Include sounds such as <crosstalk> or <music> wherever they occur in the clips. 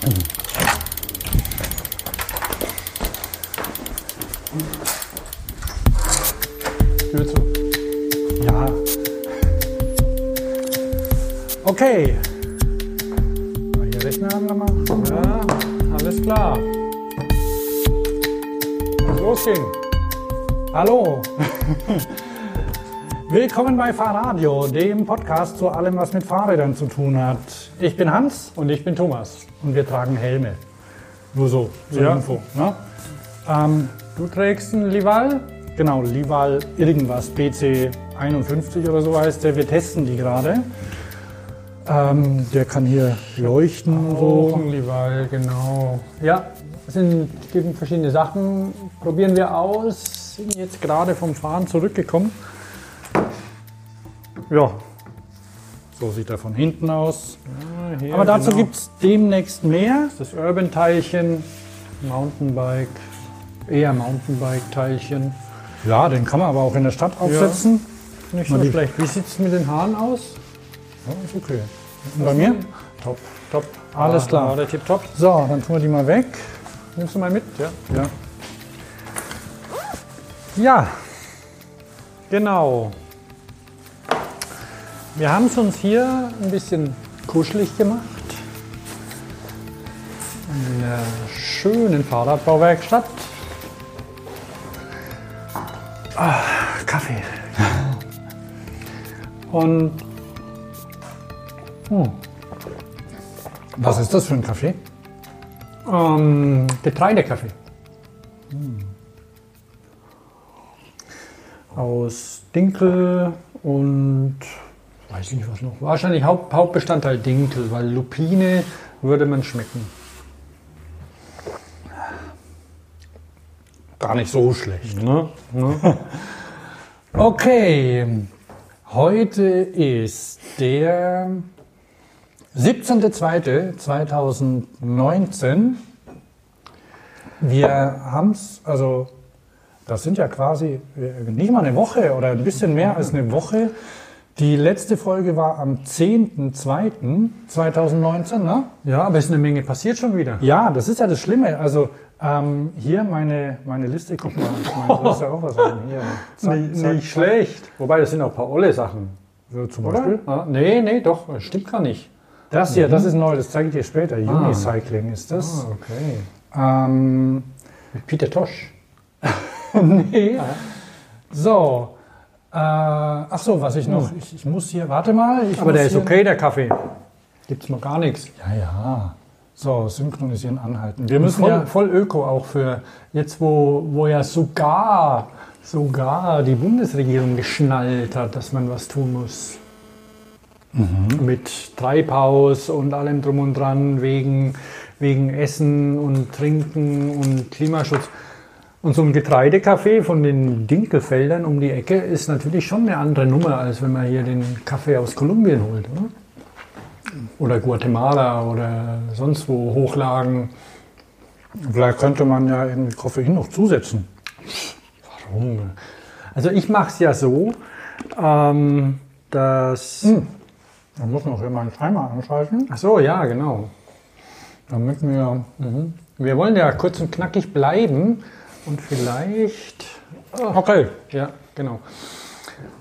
Tür zu. Ja. Okay. Mal Hier Rechner angemacht. Ja, alles klar. Los ging. Hallo. <laughs> Willkommen bei Fahrradio, dem Podcast zu allem, was mit Fahrrädern zu tun hat. Ich bin Hans Und ich bin Thomas. Und wir tragen Helme. Nur so, zur Ja. Info. Ne? Ähm, Du trägst einen Lival? genau, Lival irgendwas, BC 51 oder so heißt der. Wir testen die gerade. Ähm, der kann hier leuchten und Auch so. ein Lival, genau. Ja, es sind, es gibt verschiedene Sachen. Probieren wir aus. Sind jetzt gerade vom Fahren zurückgekommen. Ja. So sieht er von hinten aus. Ah, hier, Aber dazu genau. gibt es demnächst mehr. das Urban-Teilchen, Mountainbike, eher Mountainbike-Teilchen. Ja, den kann man aber auch in der Stadt aufsetzen. Nicht Mal so schlecht. Wie sieht es mit den Haaren aus? Ja, ist okay. Und bei mir? Top, top. Alles Ah, klar. Der Tip top. So, dann tun wir die mal weg. Nimmst du mal mit? Ja. Ja. Ja, genau. Wir haben es uns hier ein bisschen kuschelig gemacht. In der schönen Fahrradbauwerkstatt. Ah, Kaffee. <laughs> Und Was ist das für ein Kaffee? ähm, Getreidekaffee. Aus Dinkel und weiß nicht was noch. Wahrscheinlich Haupt, Hauptbestandteil Dinkel, weil Lupine würde man schmecken. Gar nicht so schlecht. Ne? Ne? <laughs> Okay, heute ist der 17.02.2019. Wir haben es, also das sind ja quasi äh, nicht mal eine Woche oder ein bisschen mehr als eine Woche. Die letzte Folge war am 10.02.2019, ne? Ja, aber es ist eine Menge passiert schon wieder. Ja, das ist ja das Schlimme. Also ähm, hier meine, meine Liste, guck mal, ich meine, ist ja auch was rein. Hier, <laughs> zack, Nicht, zack, nicht schlecht. Wobei, das sind auch ein paar olle Sachen. So zum Oder? Beispiel. Ah, nee, nee, doch, das stimmt gar nicht. Das hier, das ist neu, das zeige ich dir später. Unicycling ist das. Ah, okay. Ähm, Peter Tosch. <laughs> nee. So. Äh, ach so, was ich noch. Ich, ich muss hier, warte mal. Ich Aber der ist okay, der Kaffee. Gibt's noch gar nichts. Ja, ja. So, synchronisieren, anhalten. Wir müssen Voll, ja. voll Öko auch für jetzt, wo, wo ja sogar, sogar die Bundesregierung geschnallt hat, dass man was tun muss. Mit Treibhaus und allem drum und dran, wegen, wegen Essen und Trinken und Klimaschutz. Und so ein Getreidekaffee von den Dinkelfeldern um die Ecke ist natürlich schon eine andere Nummer, als wenn man hier den Kaffee aus Kolumbien holt. Oder, oder Guatemala oder sonst wo Hochlagen. Vielleicht könnte man ja irgendwie Koffein noch zusetzen. Warum? Also ich mache es ja so, ähm, dass... Man muss noch hier mal einen Timer anschalten, Ach so, ja, genau. damit wir. Wir wollen ja kurz und knackig bleiben und vielleicht... Okay. Ja, genau.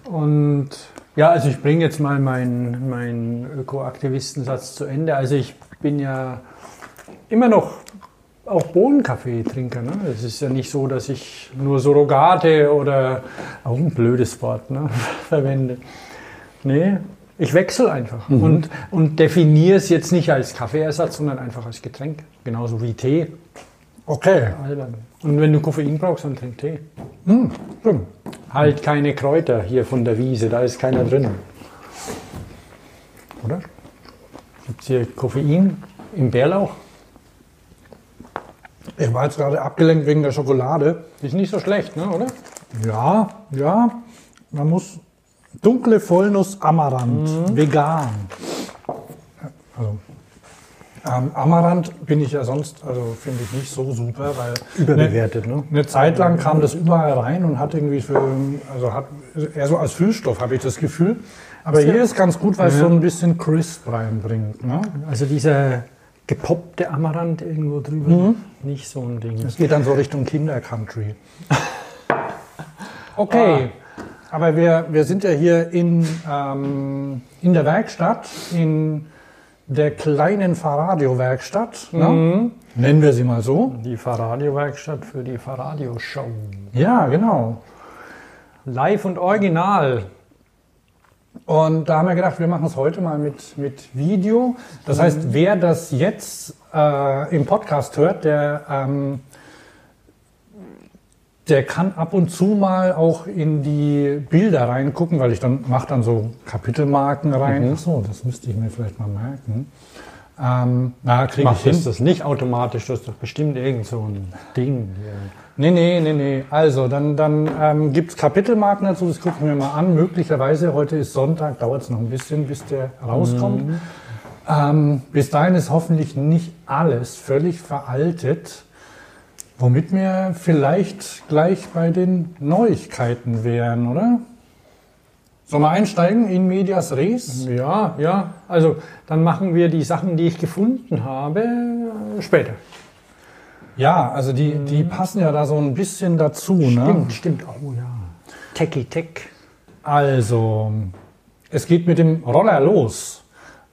Und ja, also ich bringe jetzt mal meinen mein Ökoaktivistensatz zu Ende. Also ich bin ja immer noch auch Bohnenkaffee-Trinker. Ne? Es ist ja nicht so, dass ich nur Surrogate oder auch ein blödes Wort ne, <laughs> verwende. Nee, ich wechsle einfach und, und definiere es jetzt nicht als Kaffeeersatz, sondern einfach als Getränk. Genauso wie Tee. Okay. Albern. Und wenn du Koffein brauchst, dann trink Tee. Hm, stimmt. Halt keine Kräuter hier von der Wiese, da ist keiner drin. Oder? Gibt es hier Koffein im Bärlauch? Ich war jetzt gerade abgelenkt wegen der Schokolade. Ist nicht so schlecht, ne, oder? Ja, ja. Man muss dunkle Vollnuss Amaranth, vegan. Also, ähm, Amaranth bin ich ja sonst, also finde ich nicht so super, weil Überbewertet, ne? eine Zeit lang kam das überall rein und hat irgendwie für, also hat eher so als Füllstoff habe ich das Gefühl. Aber hier ist ganz gut, weil es Ja. so ein bisschen Crisp reinbringt. Ne? Also dieser gepoppte Amaranth irgendwo drüber. Nicht so ein Ding. Es geht dann so Richtung Kinder-Country. <laughs> Okay, aber wir, wir sind ja hier in, ähm, in der Werkstatt, in der kleinen Fahrradio-Werkstatt. Ne? Nennen wir sie mal so. Die Fahrradiowerkstatt für die Fahrradio-Show. Ja, genau. Live und original. Und da haben wir gedacht, wir machen es heute mal mit, mit Video. Das heißt, wer das jetzt äh, im Podcast hört, der, ähm, der kann ab und zu mal auch in die Bilder reingucken, weil ich dann mache dann so Kapitelmarken rein. Ach so, das müsste ich mir vielleicht mal merken. Ähm, na, kriege ich Machst hin. du das nicht automatisch? Das ist doch bestimmt irgend so ein Ding. Hier. Nee, nee, nee, nee. Also, dann, dann ähm, gibt es Kapitelmarken dazu, das gucken wir mal an. Möglicherweise, heute ist Sonntag, dauert es noch ein bisschen, bis der rauskommt. Ähm, bis dahin ist hoffentlich nicht alles völlig veraltet, womit wir vielleicht gleich bei den Neuigkeiten wären, oder? Sollen wir einsteigen in Medias Res? Ja, ja. Also dann machen wir die Sachen, die ich gefunden habe, äh, später. Ja, also die, die passen ja da so ein bisschen dazu. Ne? Stimmt, stimmt. Oh ja. Techie Tech. Also, es geht mit dem Roller los.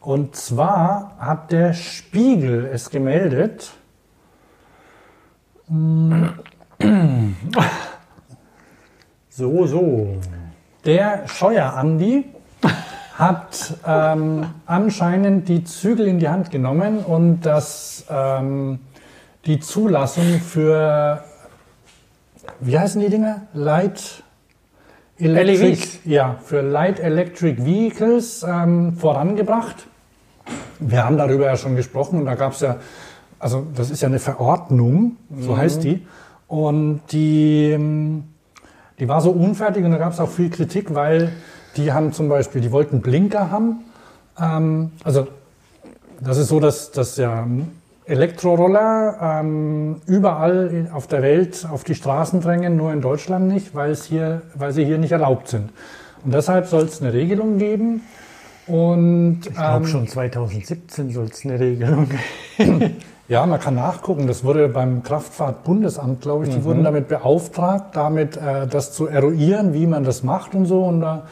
Und zwar hat der Spiegel es gemeldet. <clears throat> So, so. Der Scheuer Andi hat ähm, anscheinend die Zügel in die Hand genommen und das, ähm, die Zulassung für, wie heißen die Dinger? Light Electric, LEVs. ja, für Light Electric Vehicles ähm, vorangebracht. Wir haben darüber ja schon gesprochen und da gab es ja, also das ist ja eine Verordnung, so heißt die. Und die, ähm, die war so unfertig und da gab es auch viel Kritik, weil die haben zum Beispiel, die wollten Blinker haben. Ähm, also das ist so, dass, dass ja Elektroroller ähm, überall auf der Welt auf die Straßen drängen, nur in Deutschland nicht, weil, es hier, weil sie hier nicht erlaubt sind. Und deshalb soll es eine Regelung geben. Und Ich glaube ähm, schon 2017 soll es eine Regelung geben. <laughs> Ja, man kann nachgucken. Das wurde beim Kraftfahrtbundesamt, glaube ich, die wurden damit beauftragt, damit äh, das zu eruieren, wie man das macht und so. Und, da,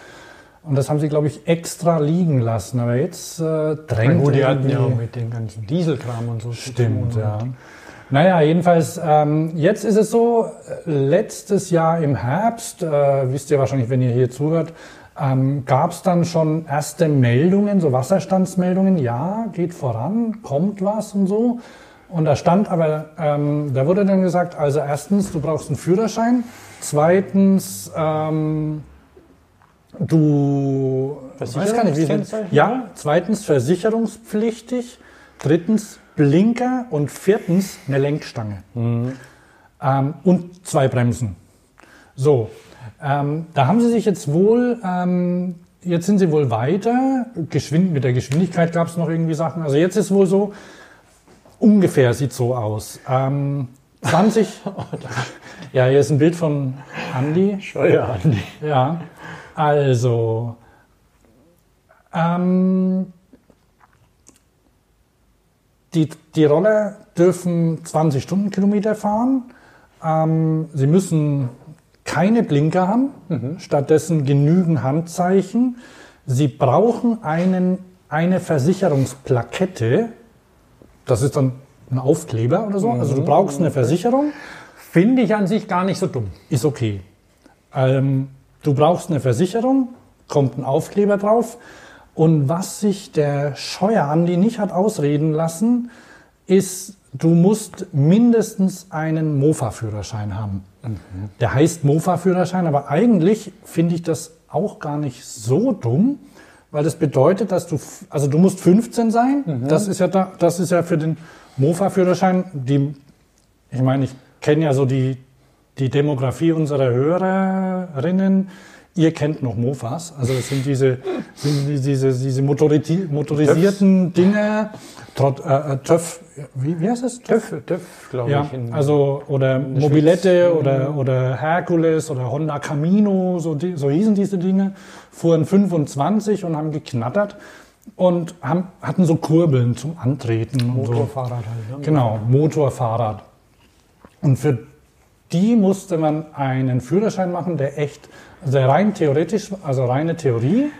und das haben sie, glaube ich, extra liegen lassen. Aber jetzt äh, drängt gut, die hatten ja auch mit dem ganzen Dieselkram und so Stimmt, ja. Naja, jedenfalls, ähm, jetzt ist es so, letztes Jahr im Herbst, äh, wisst ihr wahrscheinlich, wenn ihr hier zuhört, ähm, gab es dann schon erste Meldungen, so Wasserstandsmeldungen, ja, geht voran, kommt was und so. Und da stand aber, ähm, da wurde dann gesagt, also erstens, du brauchst einen Führerschein, zweitens, ähm, du weiß gar nicht, wie Versicherungskennzeichen, Ja, zweitens versicherungspflichtig, drittens Blinker und viertens eine Lenkstange. Ähm, und zwei Bremsen. So, ähm, da haben sie sich jetzt wohl, ähm, jetzt sind sie wohl weiter. Geschwind, mit der Geschwindigkeit gab es noch irgendwie Sachen. Also jetzt ist wohl so, ungefähr sieht so aus. Ähm, 20, <laughs> ja, hier ist ein Bild von Andy. Steuer an die. Ja, also ähm, die, die Roller dürfen 20 Stundenkilometer fahren. Ähm, sie müssen keine Blinker haben, stattdessen genügend Handzeichen. Sie brauchen einen, eine Versicherungsplakette. Das ist dann ein Aufkleber oder so. Also du brauchst eine Versicherung. Finde ich an sich gar nicht so dumm. Ist okay. Ähm, du brauchst eine Versicherung, kommt ein Aufkleber drauf. Und was sich der Scheuer Andi nicht hat ausreden lassen, ist, du musst mindestens einen Mofa-Führerschein haben. Der heißt Mofa-Führerschein, aber eigentlich finde ich das auch gar nicht so dumm, weil das bedeutet, dass du, also du musst 15 sein. Das ist ja da, das ist ja für den Mofa-Führerschein die ich meine, ich kenne ja so die, die Demografie unserer Hörerinnen. Ihr kennt noch Mofas, also das sind diese, <laughs> sind die- diese, diese motorisi motorisierten Dinge, Trott, äh, äh, TÜV, wie, wie heißt das? TÜV, TÜV glaube Ja, ich. also oder Mobilette oder, oder Hercules oder Honda Camino, so, die, so hießen diese Dinge, fuhren 25 und haben geknattert. und haben, hatten so Kurbeln zum Antreten. und so. Motorfahrrad halt. Ne? Genau, Motorfahrrad. Und für die musste man einen Führerschein machen, der echt, also rein theoretisch, also reine Theorie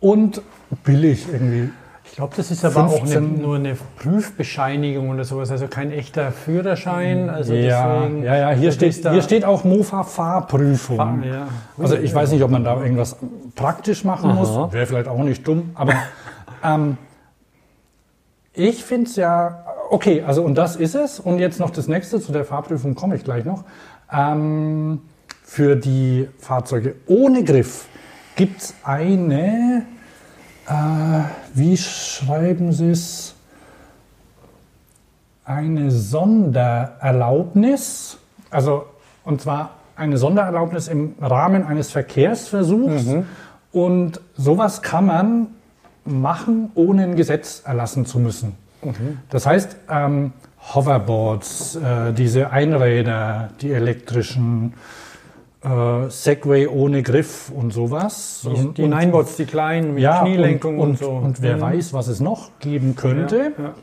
und billig irgendwie. Ich glaube, das ist aber auch 15 eine, nur eine Prüfbescheinigung oder sowas, also kein echter Führerschein. Also ja, deswegen, ja, ja, hier steht, hier steht auch Mofa-Fahrprüfung. Ah, ja. Also ich weiß nicht, ob man da irgendwas praktisch machen Aha. muss. Wäre vielleicht auch nicht dumm, aber ähm, ich finde es ja, okay, also und das ist es. Und jetzt noch das nächste, zu der Fahrprüfung komme ich gleich noch. Ähm, für die Fahrzeuge ohne Griff gibt es eine, wie schreiben Sie es? Eine Sondererlaubnis, also und zwar eine Sondererlaubnis im Rahmen eines Verkehrsversuchs. Und sowas kann man machen, ohne ein Gesetz erlassen zu müssen. Das heißt, ähm, Hoverboards, äh, diese Einräder, die elektrischen, äh, Segway ohne Griff und sowas. Die, und, die und- Ninebots, die kleinen mit ja, Knielenkung und, und, so. Und wer Mhm. weiß, was es noch geben könnte. Ja, ja.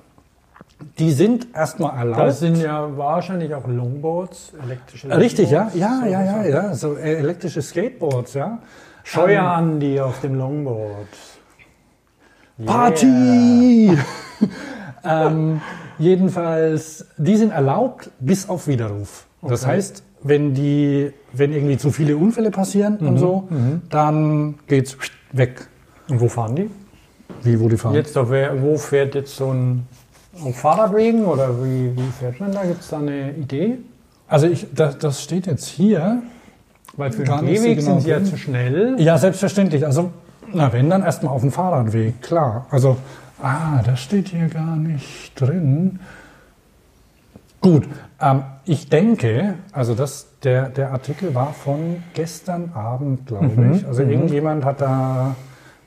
Die sind erstmal erlaubt. Da sind ja wahrscheinlich auch Longboards, elektrische Richtig, ja? Longboards. Ja, So- ja, ja, ja. So äh, elektrische Skateboards, ja. Scheuer an die auf dem Longboard. Party! <laughs> ähm, jedenfalls, die sind erlaubt bis auf Widerruf. Das Okay. heißt, wenn die, wenn irgendwie zu viele Unfälle passieren Mhm, und so, dann geht's weg. Und wo fahren die? Wie, wo die fahren? Jetzt auf, wo fährt jetzt so ein auf Fahrradwegen oder wie, wie fährt man da? Gibt es da eine Idee? Also ich, das, das steht jetzt hier. Weil für den Gehweg genau sind sie ja zu schnell. Ja, selbstverständlich. Also, na, wenn dann erstmal auf dem Fahrradweg, klar. Also, ah, das steht hier gar nicht drin. Gut, ähm, ich denke, also das, der, der Artikel war von gestern Abend, glaube ich. Also irgendjemand hat da,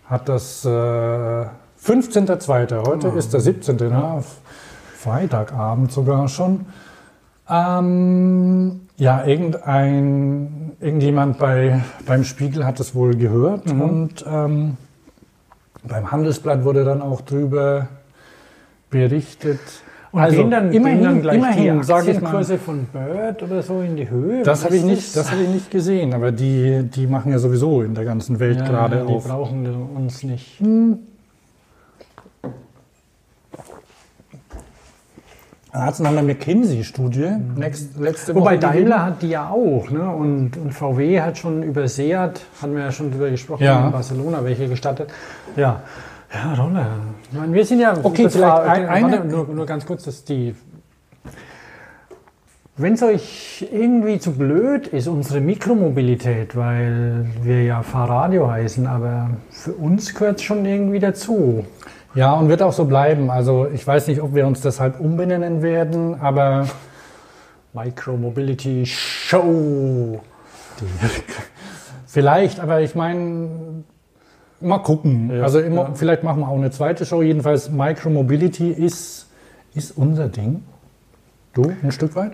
hat das äh, 15.02., heute ist der 17., na, Freitagabend sogar schon. Ähm, ja, irgendein, irgendjemand bei, beim Spiegel hat es wohl gehört und ähm, beim Handelsblatt wurde dann auch drüber berichtet. Und gehen dann, immerhin, gehen dann gleich immerhin, die sage ich mal. Aktienkurse von Bird oder so in die Höhe? Das habe ich, nicht- das hab ich nicht gesehen, aber die, die machen ja sowieso in der ganzen Welt Ja, gerade ja, die auf. brauchen uns nicht. Da hat es noch eine McKinsey-Studie Woche. Wobei. Daimler hat die ja auch, ne? Und, und VW hat schon über Seat, hatten wir ja schon drüber gesprochen, Ja. in Barcelona, welche gestattet. Ja, ja, Rolle. Ich meine, wir sind ja. Okay, vielleicht war- ein- eine- nur, nur ganz kurz, dass die. Wenn es euch irgendwie zu blöd ist, unsere Mikromobilität, weil wir ja Fahrradio heißen, aber für uns gehört es schon irgendwie dazu. Ja, und wird auch so bleiben. Also ich weiß nicht, ob wir uns deshalb umbenennen werden, aber Micromobility Show. vielleicht, aber ich meine, mal gucken. Ja, also immer, ja. vielleicht machen wir auch eine zweite Show. Jedenfalls Micromobility ist, ist unser Ding. Du, ein Stück weit?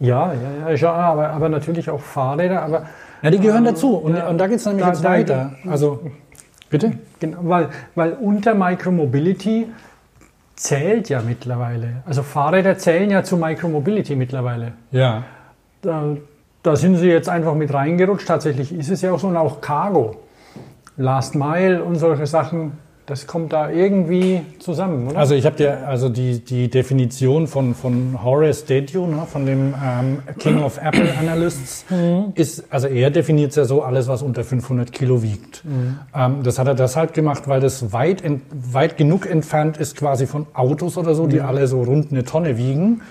Ja, ja, ja, ja aber, aber natürlich auch Fahrräder, aber Ja, die gehören Ähm, dazu. Und, ja. und da geht es nämlich Da- jetzt da- weiter. Also, bitte? genau, weil, weil unter Micromobility zählt ja mittlerweile. Also Fahrräder zählen ja zu Micromobility mittlerweile. Ja. Da, da sind sie jetzt einfach mit reingerutscht. Tatsächlich ist es ja auch so und auch Cargo. Last Mile und solche Sachen, das kommt da irgendwie zusammen, oder? Also ich habe dir also die, die Definition von, von Horace Dediu, ne, von dem ähm, King of Apple <clears throat> Analysts, ist, also er definiert es ja so, alles, was unter 500 Kilo wiegt. Ähm, das hat er deshalb gemacht, weil das weit, ent, weit genug entfernt ist quasi von Autos oder so, die alle so rund eine Tonne wiegen.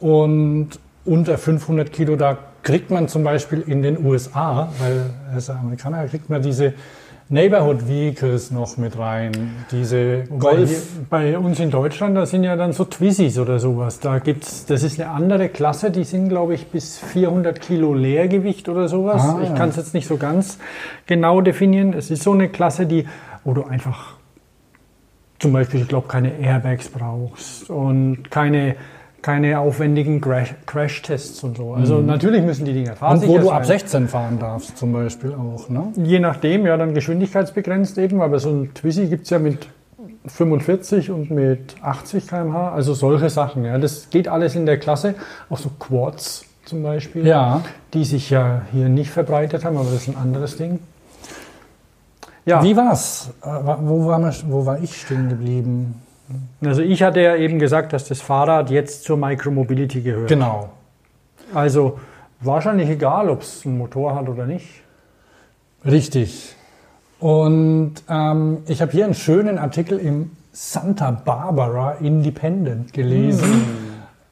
Und unter 500 Kilo, da kriegt man zum Beispiel in den USA, weil er ist ja Amerikaner, da kriegt man diese Neighborhood Vehicles noch mit rein, diese Golf... hier Bei uns in Deutschland, da sind ja dann so Twizzys oder sowas. Da gibt's, das ist eine andere Klasse, die sind, glaube ich, bis 400 Kilo Leergewicht oder sowas. Ah, ich ja. kann es jetzt nicht so ganz genau definieren. Es ist so eine Klasse, die, wo du einfach zum Beispiel, ich glaube, keine Airbags brauchst und keine, keine aufwendigen Crash- Crash-Tests und so. Also natürlich müssen die Dinger fahren. Mhm. Und wo du ab 16 fahren darfst zum Beispiel auch, ne? Je nachdem, ja, dann geschwindigkeitsbegrenzt eben, aber so ein Twizy gibt es ja mit 45 und mit 80 km/h. Also solche Sachen. Ja. Das geht alles in der Klasse. Auch so Quads zum Beispiel, Ja. die sich ja hier nicht verbreitet haben, aber das ist ein anderes Ding. Ja, Wie war's? Äh, Wo war, man- wo war ich stehen geblieben? Also ich hatte ja eben gesagt, dass das Fahrrad jetzt zur Micromobility gehört. Genau. Also wahrscheinlich egal, ob es einen Motor hat oder nicht. Richtig. Und ähm, ich habe hier einen schönen Artikel im Santa Barbara Independent gelesen.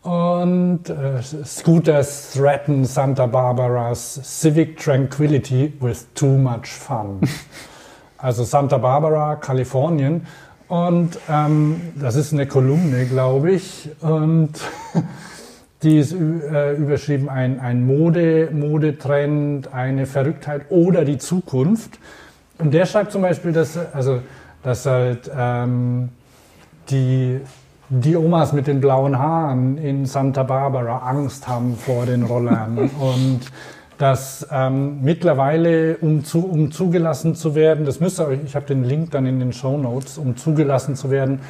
Und äh, Scooters threaten Santa Barbara's civic tranquility with too much fun. <laughs> also Santa Barbara, Kalifornien. Und ähm, das ist eine Kolumne, glaube ich. Und <laughs> die ist äh, überschrieben ein, ein Mode, Modetrend, eine Verrücktheit oder die Zukunft. Und der schreibt zum Beispiel, dass, also, dass halt ähm, die, die Omas mit den blauen Haaren in Santa Barbara Angst haben vor den Rollern <laughs> und dass ähm, mittlerweile, um, zu, um zugelassen zu werden, das müsst ihr euch, ich habe den Link dann in den Show Notes, um zugelassen zu werden,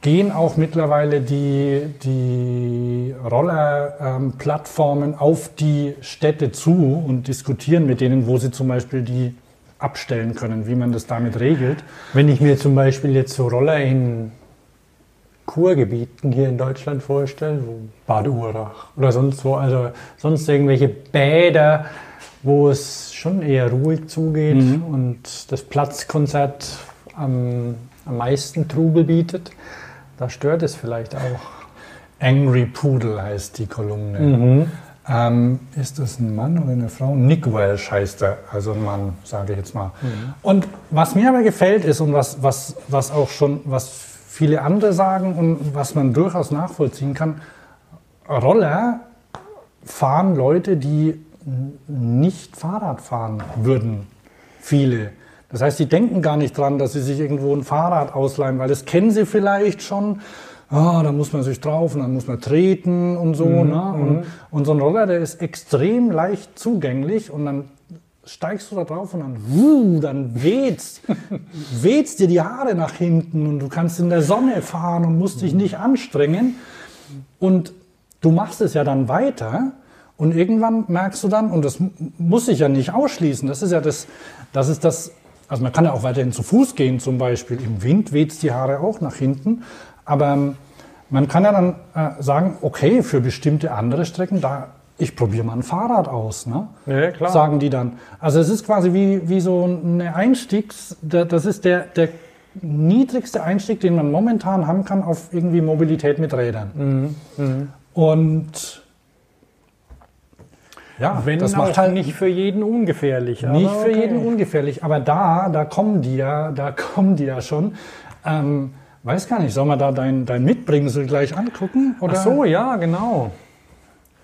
gehen auch mittlerweile die, die Roller-Plattformen auf die Städte zu und diskutieren mit denen, wo sie zum Beispiel die abstellen können, wie man das damit regelt. Wenn ich mir zum Beispiel jetzt so Roller in Kurgebieten hier in Deutschland vorstelle, wo Bad Urach oder sonst wo, also sonst irgendwelche Bäder, wo es schon eher ruhig zugeht und das Platzkonzert am, am meisten Trubel bietet, da stört es vielleicht auch. Angry Poodle heißt die Kolumne. Mhm. Ähm, ist das ein Mann oder eine Frau? Nick Welsh heißt er, also ein Mann, sage ich jetzt mal. Und was mir aber gefällt ist und was, was, was auch schon, was viele andere sagen und was man durchaus nachvollziehen kann, Roller fahren Leute, die nicht Fahrrad fahren würden. Viele. Das heißt, die denken gar nicht dran, dass sie sich irgendwo ein Fahrrad ausleihen, weil das kennen sie vielleicht schon. Ah, da muss man sich drauf und dann muss man treten und so. ne? und, und so ein Roller, der ist extrem leicht zugänglich und dann steigst du da drauf und dann, wuh, dann weht's, <laughs> weht's dir die Haare nach hinten und du kannst in der Sonne fahren und musst dich nicht anstrengen. Und du machst es ja dann weiter und irgendwann merkst du dann, und das muss sich ja nicht ausschließen, das ist ja das, das ist das, also man kann ja auch weiterhin zu Fuß gehen zum Beispiel, im Wind weht's die Haare auch nach hinten, aber ähm, man kann ja dann äh, sagen, okay, für bestimmte andere Strecken, da, ich probiere mal ein Fahrrad aus, ne? Ja, klar. sagen die dann. Also es ist quasi wie, wie so eine Einstiegs, da- das ist der, der niedrigste Einstieg, den man momentan haben kann auf irgendwie Mobilität mit Rädern. Mhm, Und ja, Wenn das macht halt nicht für jeden ungefährlich. nicht für okay. jeden ungefährlich. Aber da, da kommen die ja, da <laughs> kommen die ja schon. Ähm, weiß gar nicht, soll man da dein, dein Mitbringsel gleich angucken? Oder? Ach so, ja, genau.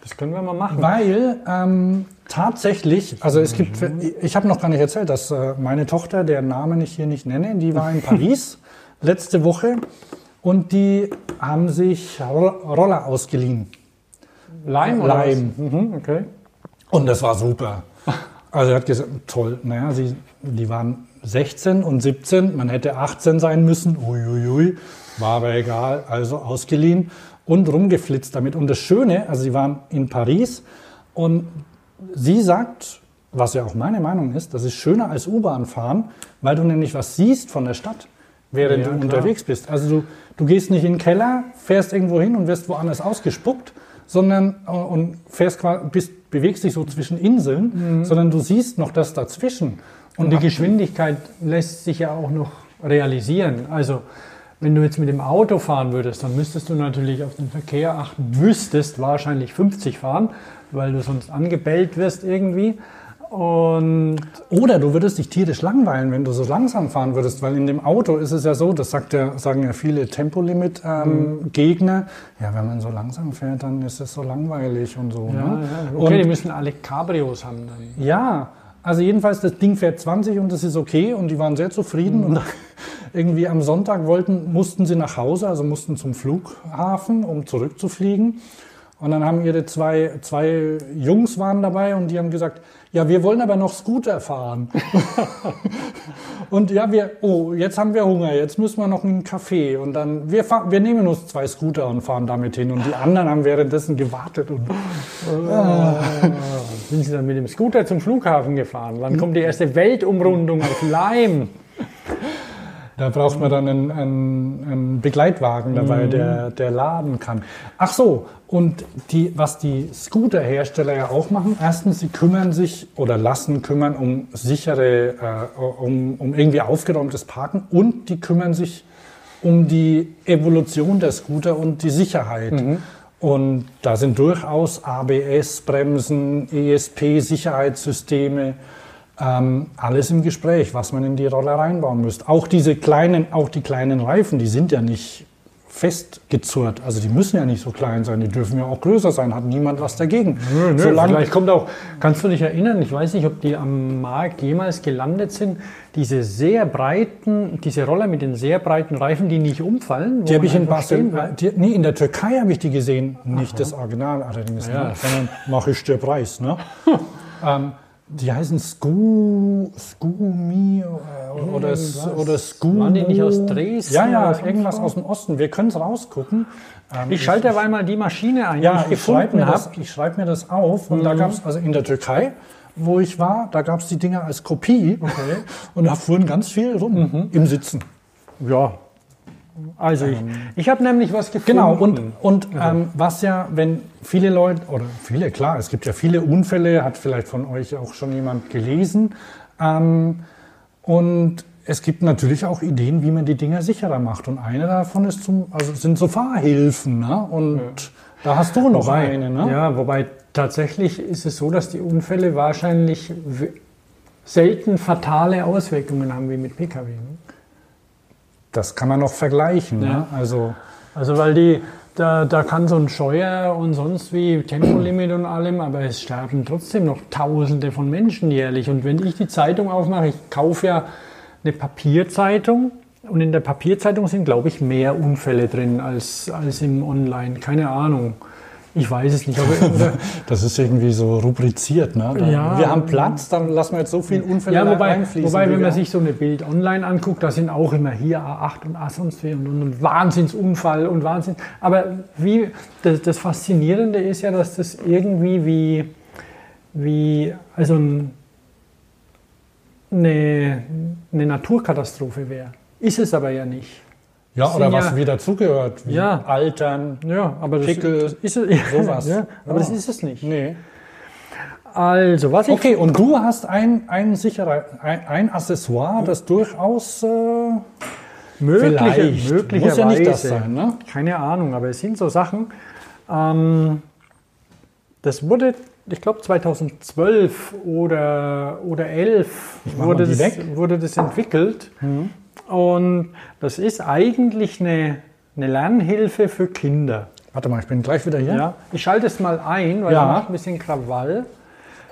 Das können wir mal machen. Weil ähm, tatsächlich, also es gibt, ich habe noch gar nicht erzählt, dass äh, meine Tochter, deren Namen ich hier nicht nenne, die war in <laughs> Paris letzte Woche und die haben sich Ro- Roller ausgeliehen. Leim oder Leim. Mhm, okay. Und das war super. <laughs> Also er hat gesagt, toll, naja, sie, die waren 16 und 17, man hätte 18 sein müssen, uiuiui, war aber egal, also ausgeliehen und rumgeflitzt damit. Und das Schöne, also sie waren in Paris und sie sagt, was ja auch meine Meinung ist, das ist schöner als U-Bahn fahren, weil du nämlich was siehst von der Stadt, während Ja, du klar. unterwegs bist. Also du, du gehst nicht in den Keller, fährst irgendwo hin und wirst woanders ausgespuckt, sondern äh, und fährst bist, bewegst dich so zwischen Inseln, sondern du siehst noch das dazwischen. Und die Geschwindigkeit lässt sich ja auch noch realisieren. Also wenn du jetzt mit dem Auto fahren würdest, dann müsstest du natürlich auf den Verkehr achten, müsstest wahrscheinlich 50 fahren, weil du sonst angebellt wirst irgendwie. Und Oder du würdest dich tierisch langweilen, wenn du so langsam fahren würdest, weil in dem Auto ist es ja so, das sagt ja, sagen ja viele Tempolimit-Gegner, ja, wenn man so langsam fährt, dann ist es so langweilig und so. ja, ne? ja, okay, die und, müssen alle Cabrios haben dann. ja, also jedenfalls, das Ding fährt 20 und das ist okay und die waren sehr zufrieden und <laughs> irgendwie am Sonntag wollten, mussten sie nach Hause, also mussten zum Flughafen, um zurückzufliegen. Und dann haben ihre zwei, zwei Jungs waren dabei und die haben gesagt, ja, wir wollen aber noch Scooter fahren. <laughs> und ja, wir, oh, jetzt haben wir Hunger, jetzt müssen wir noch einen Kaffee. Und dann, wir, fahren, wir nehmen uns zwei Scooter und fahren damit hin. Und die anderen haben währenddessen gewartet. Und, Ah. <laughs> Sind Sie dann mit dem Scooter zum Flughafen gefahren? Wann kommt die erste Weltumrundung auf Leim? Da braucht man dann einen, einen, einen Begleitwagen dabei, der, der laden kann. Ach so, und die, was die Scooterhersteller ja auch machen, erstens, sie kümmern sich oder lassen kümmern um sichere, äh, um, um irgendwie aufgeräumtes Parken und die kümmern sich um die Evolution der Scooter und die Sicherheit. Und da sind durchaus ABS-Bremsen, ESP-Sicherheitssysteme, ähm, alles im Gespräch, was man in die Roller reinbauen müsste. Auch diese kleinen, auch die kleinen Reifen, die sind ja nicht festgezurrt. Also die müssen ja nicht so klein sein, die dürfen ja auch größer sein, hat niemand was dagegen. Nö, Solange- vielleicht kommt auch, kannst du dich erinnern, ich weiß nicht, ob die am Markt jemals gelandet sind, diese sehr breiten, diese Roller mit den sehr breiten Reifen, die nicht umfallen. Die habe ich in Barcelona, nee, in der Türkei habe ich die gesehen, nicht das Original allerdings, Ja. ne? sondern mache ich dir Preis. Ne? ähm, <laughs> die heißen Sku, Skumi oder, oder Sku. Waren die nicht aus Dresden Ja, ja, irgendwas aus dem Osten. Wir können es rausgucken. Ähm, Ich schalte derweil mal die Maschine ein, ja, die ich ich schreibe gefunden mir, das- habe. ich schreib mir das auf. Und da gab es, also in der Türkei, wo ich war, da gab es die Dinger als Kopie. <laughs> Und da fuhren ganz viel rum im Sitzen. Ja. Also ich, ich habe nämlich was gefunden. Genau, und, und ähm, was ja, wenn viele Leute, oder viele, klar, es gibt ja viele Unfälle, hat vielleicht von euch auch schon jemand gelesen. Ähm, und es gibt natürlich auch Ideen, wie man die Dinger sicherer macht. Und eine davon ist zum, also sind so Fahrhilfen. Ne? Und da hast du noch Wobei, eine. Ne? Ja, wobei tatsächlich ist es so, dass die Unfälle wahrscheinlich selten fatale Auswirkungen haben wie mit Pkw. Ne? Das kann man noch vergleichen. Ne? Ja. Also, Also weil die, da, da kann so ein Scheuer und sonst wie Tempolimit und allem, aber es sterben trotzdem noch Tausende von Menschen jährlich. Und wenn ich die Zeitung aufmache, ich kaufe ja eine Papierzeitung und in der Papierzeitung sind, glaube ich, mehr Unfälle drin als, als im Online. Keine Ahnung. Ich weiß es nicht. Aber, <laughs> das ist irgendwie so rubriziert. Ne? Da, Ja. wir haben Platz, dann lassen wir jetzt so viel Unfälle Ja, wobei, reinfließen. wobei wenn man sich so eine Bild online anguckt, da sind auch immer hier A8 und A sonst wie und, und, und Wahnsinnsunfall und Wahnsinn. Aber wie, das, das Faszinierende ist ja, dass das irgendwie wie, wie also ein, eine, eine Naturkatastrophe wäre. Ist es aber ja nicht. Ja, oder was ja- wie dazugehört, wie Ja. Altern. Ja, aber das Pickel, ist es, <laughs> sowas. Ja, aber Ja. das ist es nicht. Nee. Also, was ich Okay, und du hast ein, ein sicherer, ein, ein Accessoire, das durchaus äh, Mögliche, möglicherweise. muss ja nicht das sein, ne? Keine Ahnung, aber es sind so Sachen. Ähm, das wurde, ich glaube 2012 oder, oder 11 mach wurde das. Mhm. wurde das entwickelt. Und das ist eigentlich eine, eine Lernhilfe für Kinder. Warte mal, ich bin gleich wieder hier. Ja, ich schalte es mal ein, weil Ja. es macht ein bisschen Krawall.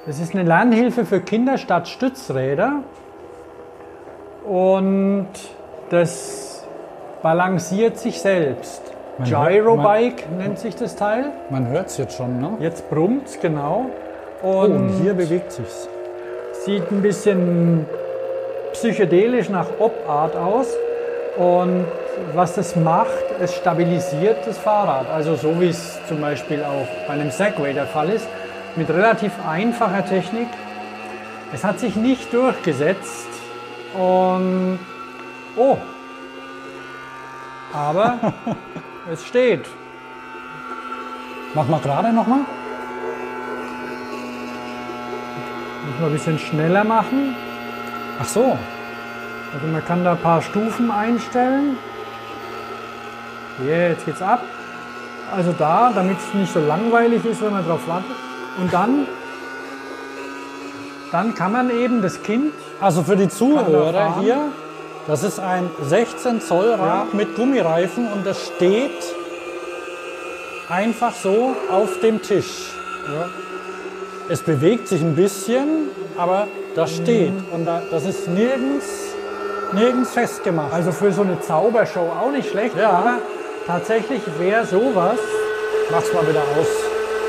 Das ist eine Lernhilfe für Kinder statt Stützräder. Und das balanciert sich selbst. Man hört- Gyrobike nennt sich das Teil. Man hört es jetzt schon, ne? Jetzt brummt es, genau. Oh, Und und hier bewegt sich's. sieht ein bisschen psychedelisch nach Op-Art aus. Und was das macht, es stabilisiert das Fahrrad. Also so wie es zum Beispiel auch bei einem Segway der Fall ist, mit relativ einfacher Technik. Es hat sich nicht durchgesetzt und oh, aber <laughs> es steht. Mach mal gerade nochmal. Muss man ein bisschen schneller machen. Ach so. Also man kann da ein paar Stufen einstellen. Jetzt geht's ab. Also da, damit es nicht so langweilig ist, wenn man drauf wartet. Und dann, dann kann man eben das Kind, Also für die Zuhörer hier, das ist ein 16 Zoll Rad Ja. mit Gummireifen und das steht einfach so auf dem Tisch. Es bewegt sich ein bisschen, aber das steht und da, das ist nirgends, nirgends festgemacht. also für so eine Zaubershow auch nicht schlecht, Ja. aber tatsächlich wäre sowas, Mach's mal wieder aus.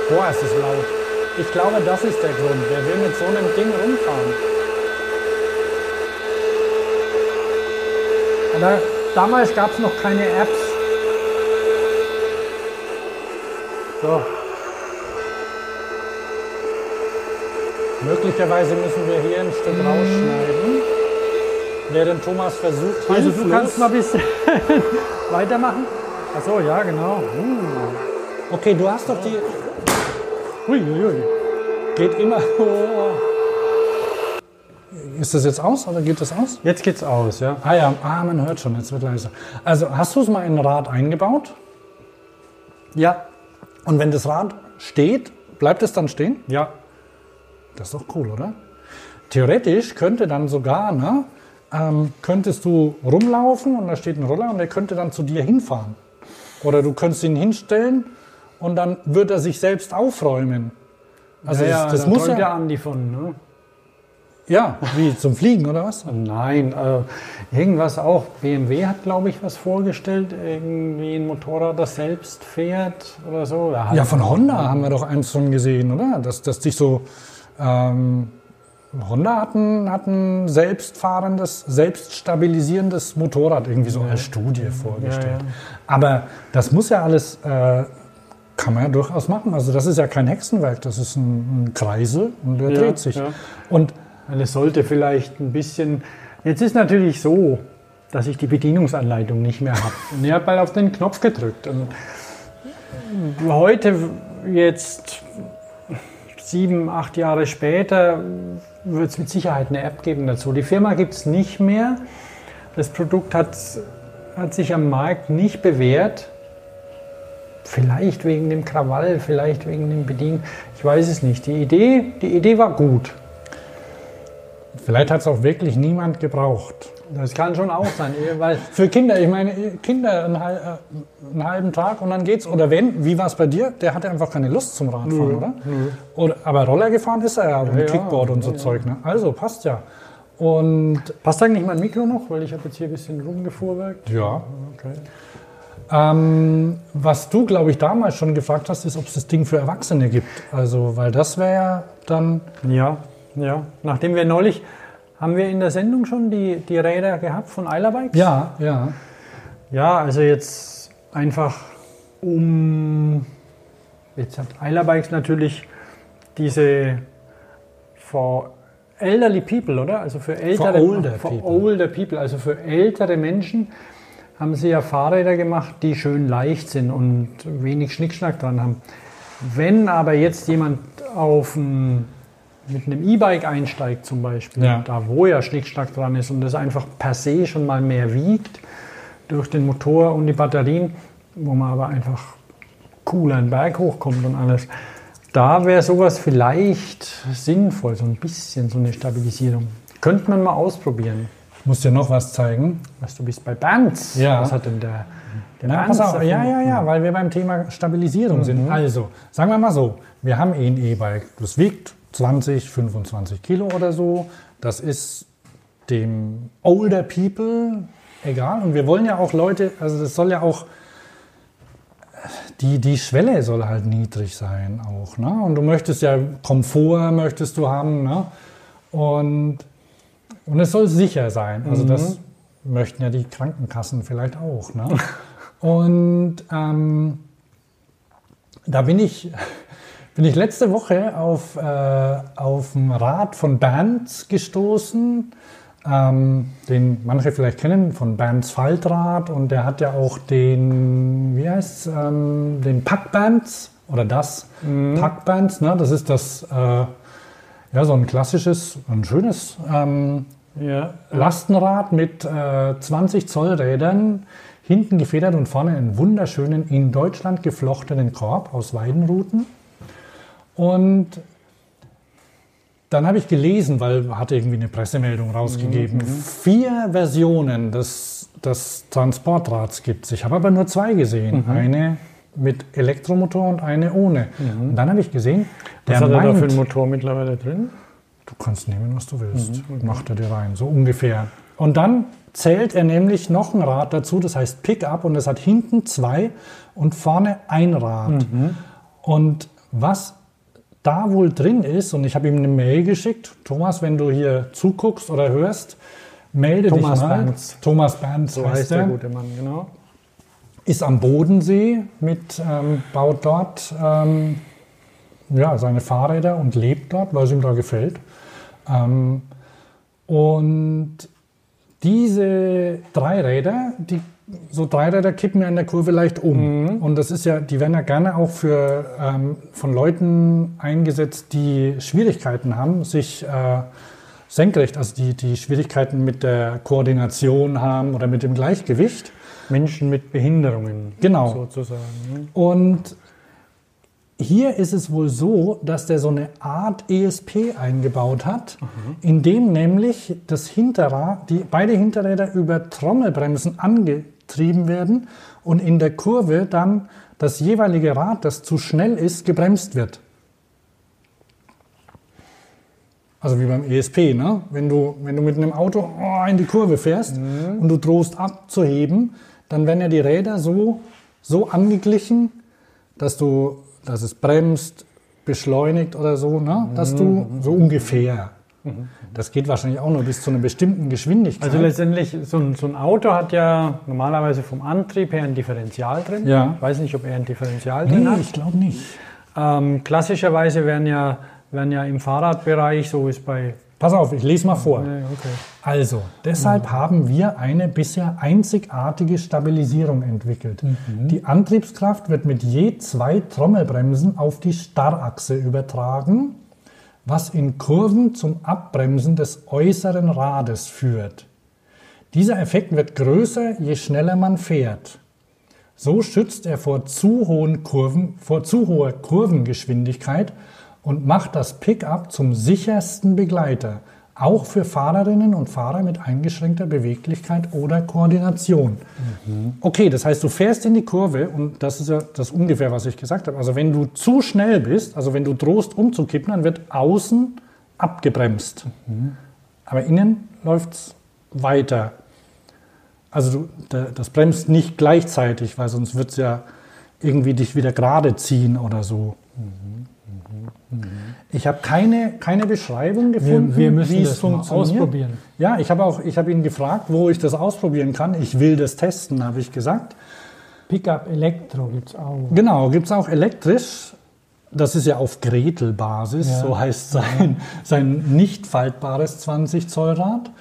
Boah, es ist laut. Ich glaube, das ist der Grund. Wer will mit so einem Ding rumfahren? Aber damals gab es noch keine Apps. So. Möglicherweise müssen wir hier ein Stück rausschneiden. Während Thomas versucht, Also du kannst mal ein bisschen <laughs> weitermachen. Achso, ja, genau. Uh. Okay, du hast doch die. Uiuiui. Geht immer. <laughs> Ist das jetzt aus oder geht das aus? Jetzt geht's aus, ja. Ah ja, ah, man hört schon, jetzt wird leiser. Also hast du es mal in ein Rad eingebaut? Ja. Und wenn das Rad steht, bleibt es dann stehen? Ja. Das ist doch cool, oder? Theoretisch könnte dann sogar, ne, ähm, könntest du rumlaufen und da steht ein Roller und der könnte dann zu dir hinfahren. Oder du könntest ihn hinstellen und dann wird er sich selbst aufräumen. Also ja, das, das da muss ja, der Andi von, ne? ja, wie zum Fliegen oder was? Nein, äh, irgendwas auch. BMW hat, glaube ich, was vorgestellt. Irgendwie ein Motorrad, das selbst fährt oder so. halt Ja, von Honda haben wir doch eins schon gesehen, oder? Dass, dass dich so. Ähm, Honda hat ein, hat ein selbstfahrendes, selbststabilisierendes Motorrad irgendwie so als Studie vorgestellt. ja. Aber das muss ja alles, äh, kann man ja durchaus machen. Also das ist ja kein Hexenwerk, das ist ein, ein Kreisel und der Ja, dreht sich. ja. Und es sollte vielleicht ein bisschen. Jetzt ist natürlich so, dass ich die Bedienungsanleitung nicht mehr habe. Und ich habe mal auf den Knopf gedrückt. Und heute, jetzt sieben, acht Jahre später, wird es mit Sicherheit eine App geben dazu. Die Firma gibt es nicht mehr. Das Produkt hat, hat sich am Markt nicht bewährt. Vielleicht wegen dem Krawall, vielleicht wegen dem Bedienen. Ich weiß es nicht. Die Idee, die Idee war gut. vielleicht hat es auch wirklich niemand gebraucht. Das kann schon auch sein, weil Für Kinder, ich meine, Kinder einen, hal- äh, einen halben Tag und dann geht's. Oder wenn, wie war es bei dir? Der hatte einfach keine Lust zum Radfahren, oder? oder? Aber Roller gefahren ist er ja, und ja, Kickboard und so Zeug. Ne? Also passt ja. Und passt eigentlich mein Mikro noch, weil ich habe jetzt hier ein bisschen rumgefuhrwerkt. ja. Okay. Ähm, was du, glaube ich, damals schon gefragt hast, ist, ob es das Ding für Erwachsene gibt. Also, weil das wäre ja dann. Ja, ja. Nachdem wir neulich, haben wir in der Sendung schon die, die Räder gehabt von Eiler Bikes? Ja, ja. Ja, also jetzt einfach um. Jetzt hat Eiler Bikes natürlich diese for elderly people, oder? Also für ältere older for people. older people, also für ältere Menschen haben sie ja Fahrräder gemacht, die schön leicht sind und wenig Schnickschnack dran haben. Wenn aber jetzt jemand auf ein, mit einem E-Bike einsteigt zum Beispiel, Ja. da wo ja Schnickschnack dran ist und das einfach per se schon mal mehr wiegt, durch den Motor und die Batterien, wo man aber einfach cooler einen Berg hochkommt und alles. Da wäre sowas vielleicht sinnvoll, so ein bisschen so eine Stabilisierung. Könnte man mal ausprobieren. Ich muss dir noch was zeigen. Was du bist bei Bands. Ja. Was hat denn der, der Na, Bands. Ja, ja, ja, weil wir beim Thema Stabilisierung sind. Also, sagen wir mal so, wir haben eh ein E-Bike. Das wiegt 20, 25 Kilo oder so. Das ist dem older people egal. Und wir wollen ja auch Leute, also das soll ja auch, die, die Schwelle soll halt niedrig sein auch. Ne? Und du möchtest ja Komfort möchtest du haben. Ne? Und, und es soll sicher sein. Also das möchten ja die Krankenkassen vielleicht auch. Ne? Und ähm, da bin ich, bin ich letzte Woche auf, äh, auf ein Rad von Bands gestoßen, ähm, den manche vielleicht kennen, von Bands Faltrad. Und der hat ja auch den, wie heißt ähm, den Packbands oder das Packbands. Ne? Das ist das, äh, ja, so ein klassisches, ein schönes ähm, Ja. Lastenrad mit äh, 20 Zoll Rädern, hinten gefedert und vorne einen wunderschönen, in Deutschland geflochtenen Korb aus Weidenruten. Und dann habe ich gelesen, weil hatte irgendwie eine Pressemeldung rausgegeben, vier Versionen des, des Transportrads gibt es. Ich habe aber nur zwei gesehen. Eine mit Elektromotor und eine ohne. Und dann habe ich gesehen, Was der hat er da für meint, einen Motor mittlerweile drin? Du kannst nehmen, was du willst. Macht er dir rein, so ungefähr. Und dann zählt er nämlich noch ein Rad dazu, das heißt Pickup und das hat hinten zwei und vorne ein Rad. Und was da wohl drin ist, und ich habe ihm eine Mail geschickt, Thomas, wenn du hier zuguckst oder hörst, melde Thomas dich mal. Berns. Thomas Berns So heißt der er. gute Mann, genau. Ist am Bodensee mit, ähm, baut dort ähm, ja, seine Fahrräder und lebt dort, weil es ihm da gefällt. Ähm, und diese Dreiräder, die so Dreiräder kippen ja in der Kurve leicht um. Und das ist ja, die werden ja gerne auch für ähm, von Leuten eingesetzt, die Schwierigkeiten haben, sich äh, senkrecht, also die, die Schwierigkeiten mit der Koordination haben oder mit dem Gleichgewicht. Menschen mit Behinderungen. Genau. Sozusagen. ne? Und hier ist es wohl so, dass der so eine Art ESP eingebaut hat, in dem nämlich das Hinterrad, die, beide Hinterräder über Trommelbremsen angetrieben werden und in der Kurve dann das jeweilige Rad, das zu schnell ist, gebremst wird. Also wie beim ESP, ne? Wenn du, wenn du mit einem Auto oh, in die Kurve fährst und du drohst abzuheben, dann werden ja die Räder so, so angeglichen, dass du, dass es bremst, beschleunigt oder so, ne? Dass du so ungefähr. Das geht wahrscheinlich auch nur bis zu einer bestimmten Geschwindigkeit. Also letztendlich, so ein, so ein Auto hat ja normalerweise vom Antrieb her ein Differential drin. Ja. Ich weiß nicht, ob er ein Differential drin nee, hat. ich glaube nicht. Ähm, klassischerweise werden ja, werden ja im Fahrradbereich, so ist bei. Pass auf, ich lese mal vor. Nee, okay. Also, deshalb haben wir eine bisher einzigartige Stabilisierung entwickelt. Die Antriebskraft wird mit je zwei Trommelbremsen auf die Starrachse übertragen, was in Kurven zum Abbremsen des äußeren Rades führt. Dieser Effekt wird größer, je schneller man fährt. So schützt er vor zu hohen Kurven, vor zu hoher Kurvengeschwindigkeit und macht das Pickup zum sichersten Begleiter, auch für Fahrerinnen und Fahrer mit eingeschränkter Beweglichkeit oder Koordination. Okay, das heißt, du fährst in die Kurve und das ist ja das ungefähr, was ich gesagt habe. Also wenn du zu schnell bist, also wenn du drohst umzukippen, dann wird außen abgebremst. Aber innen läuft es weiter. Also du, da- das bremst nicht gleichzeitig, weil sonst wird es ja irgendwie dich wieder gerade ziehen oder so. Ich habe keine, keine Beschreibung gefunden, wir müssen wie es funktioniert. ausprobieren. Ja, ich habe auch, ich habe ihn gefragt, wo ich das ausprobieren kann. Ich will das testen, habe ich gesagt. Pickup Elektro gibt es auch. Genau, gibt es auch elektrisch. Das ist ja auf Gretel-Basis, Ja. so heißt sein, sein nicht faltbares 20 Zoll Rad.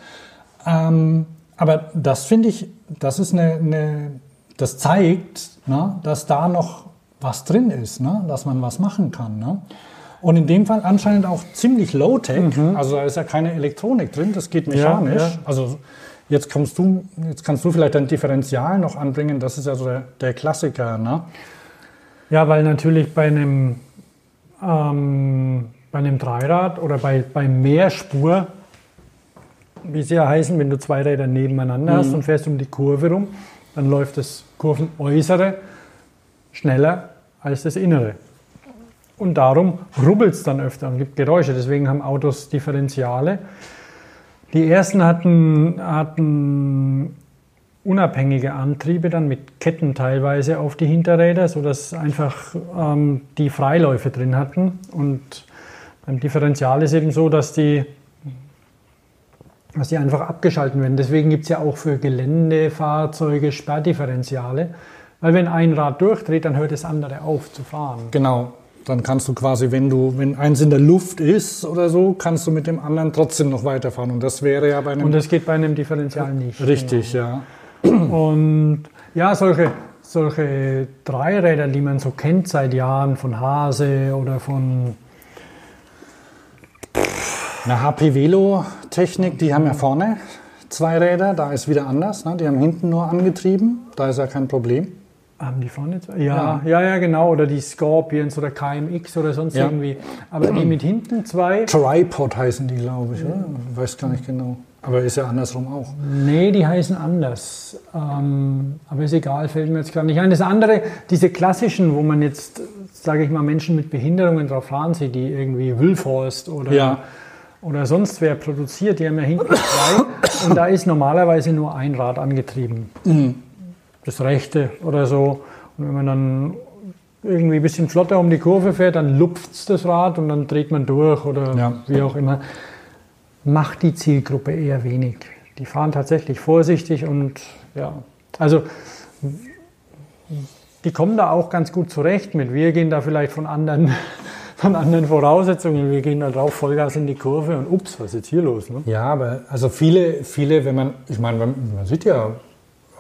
Ähm, aber das finde ich, das ist eine, eine das zeigt, ne, dass da noch was drin ist, ne, dass man was machen kann. Ne? Und in dem Fall anscheinend auch ziemlich low-tech, also da ist ja keine Elektronik drin, das geht mechanisch. Mhm. ja. Also jetzt kommst du, jetzt kannst du vielleicht dein Differential noch anbringen, das ist ja so der, der Klassiker. Ne? Ja, weil natürlich bei einem, ähm, bei einem Dreirad oder bei, bei Mehrspur, wie sie ja heißen, wenn du zwei Räder nebeneinander hast und fährst um die Kurve rum, dann läuft das Kurvenäußere schneller als das Innere. Und darum rubbelt es dann öfter und gibt Geräusche. Deswegen haben Autos Differentiale. Die ersten hatten, hatten unabhängige Antriebe dann mit Ketten teilweise auf die Hinterräder, sodass einfach ähm, die Freiläufe drin hatten. Und beim Differential ist eben so, dass die, dass die einfach abgeschalten werden. Deswegen gibt es ja auch für Geländefahrzeuge Sperrdifferentiale. Weil wenn ein Rad durchdreht, dann hört das andere auf zu fahren. Genau. Dann kannst du quasi, wenn du, wenn eins in der Luft ist oder so, kannst du mit dem anderen trotzdem noch weiterfahren. Und das wäre ja bei einem Und das geht bei einem Differential nicht. richtig, ja. Und ja, solche, solche Dreiräder, die man so kennt seit Jahren von Hase oder von Eine HP Velo Technik, die haben ja vorne zwei Räder, da ist wieder anders. Ne? Die haben hinten nur angetrieben, da ist ja kein Problem. Haben die vorne zwei? Ja, ja, ja, genau. Oder die Scorpions oder KMX oder sonst Ja. irgendwie. Aber die mit hinten zwei, Tripod heißen die, glaube ich, oder? Weiß gar nicht genau. Aber ist ja andersrum auch. nee, die heißen anders. Ähm, aber ist egal, fällt mir jetzt gerade nicht ein. Das andere, diese klassischen, wo man jetzt, sage ich mal, Menschen mit Behinderungen drauf fahren sieht, die irgendwie Wülforst oder, Ja. oder sonst wer produziert, die haben ja hinten zwei. Und da ist normalerweise nur ein Rad angetrieben. Das rechte oder so. Und wenn man dann irgendwie ein bisschen flotter um die Kurve fährt, dann lupft das Rad und dann dreht man durch oder Ja. wie auch immer. Macht die Zielgruppe eher wenig. Die fahren tatsächlich vorsichtig und ja, also die kommen da auch ganz gut zurecht mit. Wir gehen da vielleicht von anderen, <laughs> von anderen Voraussetzungen. Wir gehen da drauf, Vollgas in die Kurve und ups, was ist jetzt hier los? Ne? Ja, aber also viele, viele, wenn man, ich meine, man sieht ja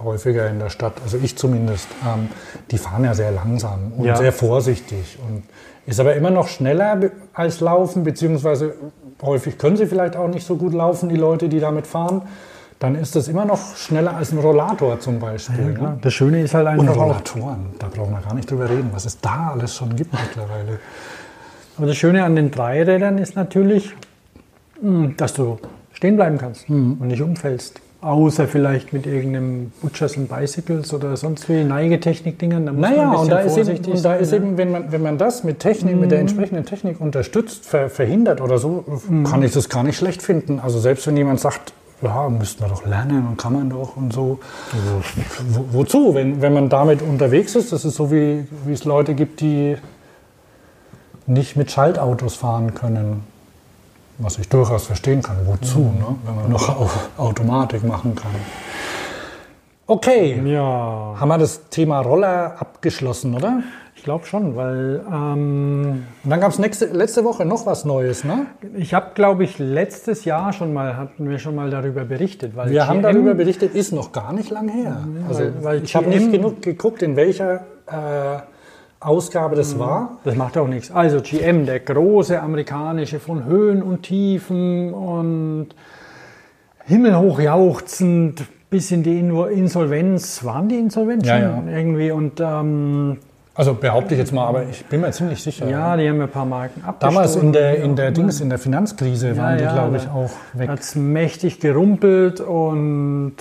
häufiger in der Stadt, also ich zumindest, ähm, die fahren ja sehr langsam und Ja. sehr vorsichtig und ist aber immer noch schneller als laufen, beziehungsweise häufig können sie vielleicht auch nicht so gut laufen, die Leute, die damit fahren. Dann ist das immer noch schneller als ein Rollator zum Beispiel. Ja, ne? das Schöne ist halt Und einfach auch, Rollatoren, da brauchen wir gar nicht drüber reden, was es da alles schon gibt mittlerweile. aber das Schöne an den Dreirädern ist natürlich, mh, dass du stehen bleiben kannst Mhm. und nicht umfällst. Außer vielleicht mit irgendeinem Butchers and Bicycles oder sonst wie Neigetechnik-Dingern. Da muss man Naja, ein und da ist eben, und da ist eben wenn, man, wenn man das mit Technik, mit der entsprechenden Technik unterstützt, ver, verhindert oder so, kann ich das gar nicht schlecht finden. Also selbst wenn jemand sagt, ja, müssten wir doch lernen und kann man doch und so. Wo, wozu? Wenn, wenn man damit unterwegs ist, das ist so wie, wie es Leute gibt, die nicht mit Schaltautos fahren können. Was ich durchaus verstehen kann. Wozu, ne? wenn man noch auf Automatik machen kann. Okay, Ja, haben wir das Thema Roller abgeschlossen, oder? ich glaube schon, weil ähm, Und dann gab es letzte Woche noch was Neues, ne? ich habe, glaube ich, letztes Jahr schon mal, hatten wir schon mal darüber berichtet. Weil Wir haben GM darüber berichtet, ist noch gar nicht lang her. Also weil- weil ich habe nicht genug geguckt, in welcher äh, Ausgabe das war. Das macht auch nichts. Also GM, der große amerikanische von Höhen und Tiefen und himmelhoch jauchzend bis in die In- Insolvenz. Waren die Insolvenz Ja, ja. irgendwie? Und ähm, Also behaupte ich jetzt mal, aber ich bin mir ziemlich sicher. ja, die haben ja ein paar Marken abgestoßen. Damals in der, in der Dings, in der Finanzkrise waren die, ja, glaube ich, auch weg. hat es mächtig gerumpelt und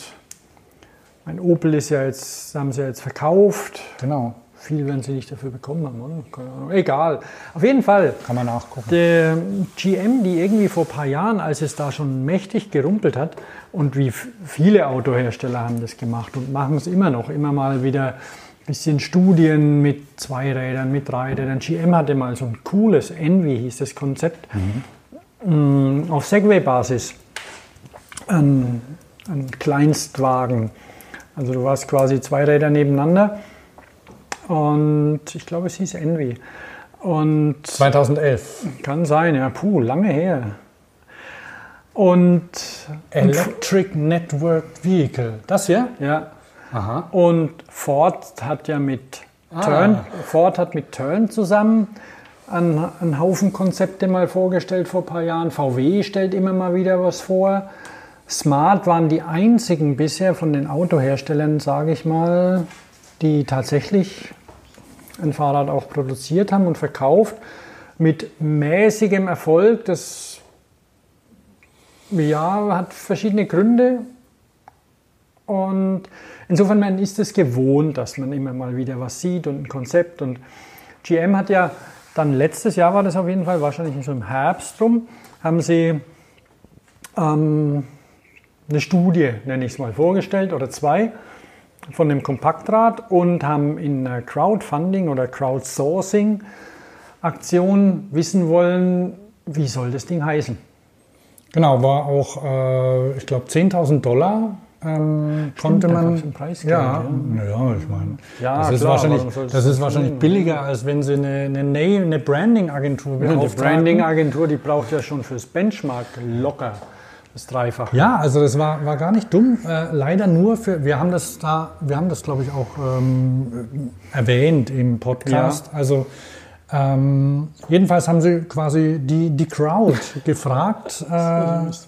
mein Opel ist ja jetzt, haben sie ja jetzt verkauft. Genau, Viel werden sie nicht dafür bekommen haben, oder? Keine Ahnung. Egal. Auf jeden Fall. kann man nachgucken. Der GM, die irgendwie vor ein paar Jahren, als es da schon mächtig gerumpelt hat, und wie viele Autohersteller haben das gemacht und machen es immer noch, immer mal wieder ein bisschen Studien mit zwei Rädern, mit drei Rädern. GM hatte mal so ein cooles, Envy hieß das Konzept, mm, auf Segway-Basis. Ein, ein Kleinstwagen. Also du warst quasi zwei Räder nebeneinander und ich glaube, es hieß Envy. Und 2011. kann sein, ja, puh, lange her. Und, Electric Networked Vehicle. Das hier? ja, Aha. und Ford hat ja mit Ah. Turn, Ford hat mit Turn zusammen einen, einen Haufen Konzepte mal vorgestellt vor ein paar Jahren. VW stellt immer mal wieder was vor. Smart waren die einzigen bisher von den Autoherstellern, sage ich mal, die tatsächlich ein Fahrrad auch produziert haben und verkauft. Mit mäßigem Erfolg. Das ja, hat verschiedene Gründe. Und insofern man ist es gewohnt, dass man immer mal wieder was sieht und ein Konzept. Und GM hat ja dann letztes Jahr war das auf jeden Fall, wahrscheinlich so im Herbst rum, haben sie ähm, eine Studie, nenne ich es mal, vorgestellt oder zwei von dem Kompaktrad und haben in einer Crowdfunding oder Crowdsourcing Aktion wissen wollen, wie soll das Ding heißen. Genau, war auch, äh, ich glaube, 10.000 Dollar ähm, konnte man. ein Preisgeld, ja, ja, ich meine, Ja, das ist klar, wahrscheinlich, das ist wahrscheinlich tun? billiger, als wenn sie eine, eine, eine Branding-Agentur Ja, die beauftragen. Branding-Agentur, die braucht ja schon fürs Benchmark locker das Dreifache. Ja, also das war, war gar nicht dumm. Äh, leider nur für, wir haben das da, wir haben das glaube ich auch ähm, erwähnt im Podcast. Also ähm, jedenfalls haben sie quasi die, die Crowd <laughs> gefragt äh,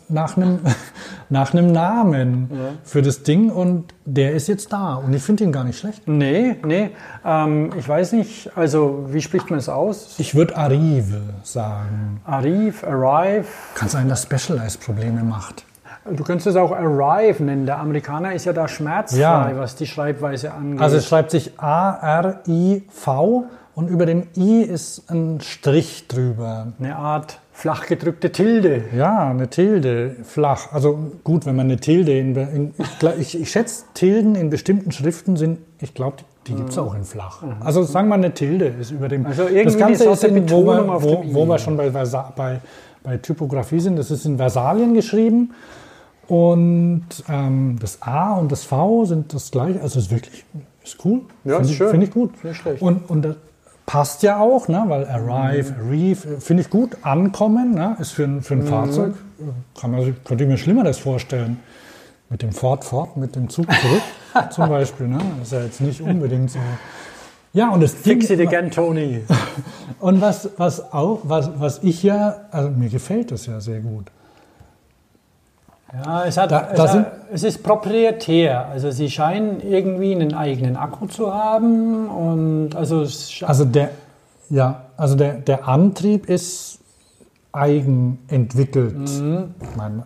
nach einem <laughs> nach einem Namen für das Ding und der ist jetzt da und ich finde ihn gar nicht schlecht. Nee, nee. Ähm, ich weiß nicht, also wie spricht man es aus? Ich würde Arrive sagen. Arrive, Arrive. Kann sein, dass Specialized Probleme macht. Du könntest es auch Arrive nennen. Der Amerikaner ist ja da schmerzfrei, Ja. was die Schreibweise angeht. Also es schreibt sich A-R-I-V und über dem I ist ein Strich drüber. Eine Art flach gedrückte Tilde. Ja, eine Tilde, flach. Also gut, wenn man eine Tilde in, in ich, ich, ich schätze, Tilden in bestimmten Schriften sind, ich glaube, die gibt es auch in flach. Also sagen wir eine Tilde ist über dem. Mhm. Also irgendwie das Ganze ist Sorte in, wo, Betonung wir, auf wo, dem I. wo wir schon bei, bei, bei Typografie sind. Das ist in Versalien geschrieben. Und ähm, das A und das V sind das gleiche. Also ist wirklich ist cool. Ja, Finde ist ich, schön. Finde ich gut. Nicht schlecht. Und, und das passt ja auch, ne? weil arrive, arrive, äh, finde ich gut. Ankommen ne? ist für ein, für ein Fahrzeug, äh, kann man, sich- könnte ich mir Schlimmeres vorstellen. Mit dem Ford fort, mit dem Zug zurück <laughs> zum Beispiel. Ne? Das ist ja jetzt nicht unbedingt so. Ja, und das Ding, Fix it again, Tony. <laughs> und was, was auch, was, was ich ja, also mir gefällt das ja sehr gut. Ja, es, hat, Da- es, da hat, sind- es ist proprietär. Also sie scheinen irgendwie einen eigenen Akku zu haben und also, es Also der, ja, also der, der Antrieb ist eigen entwickelt. Ich meine,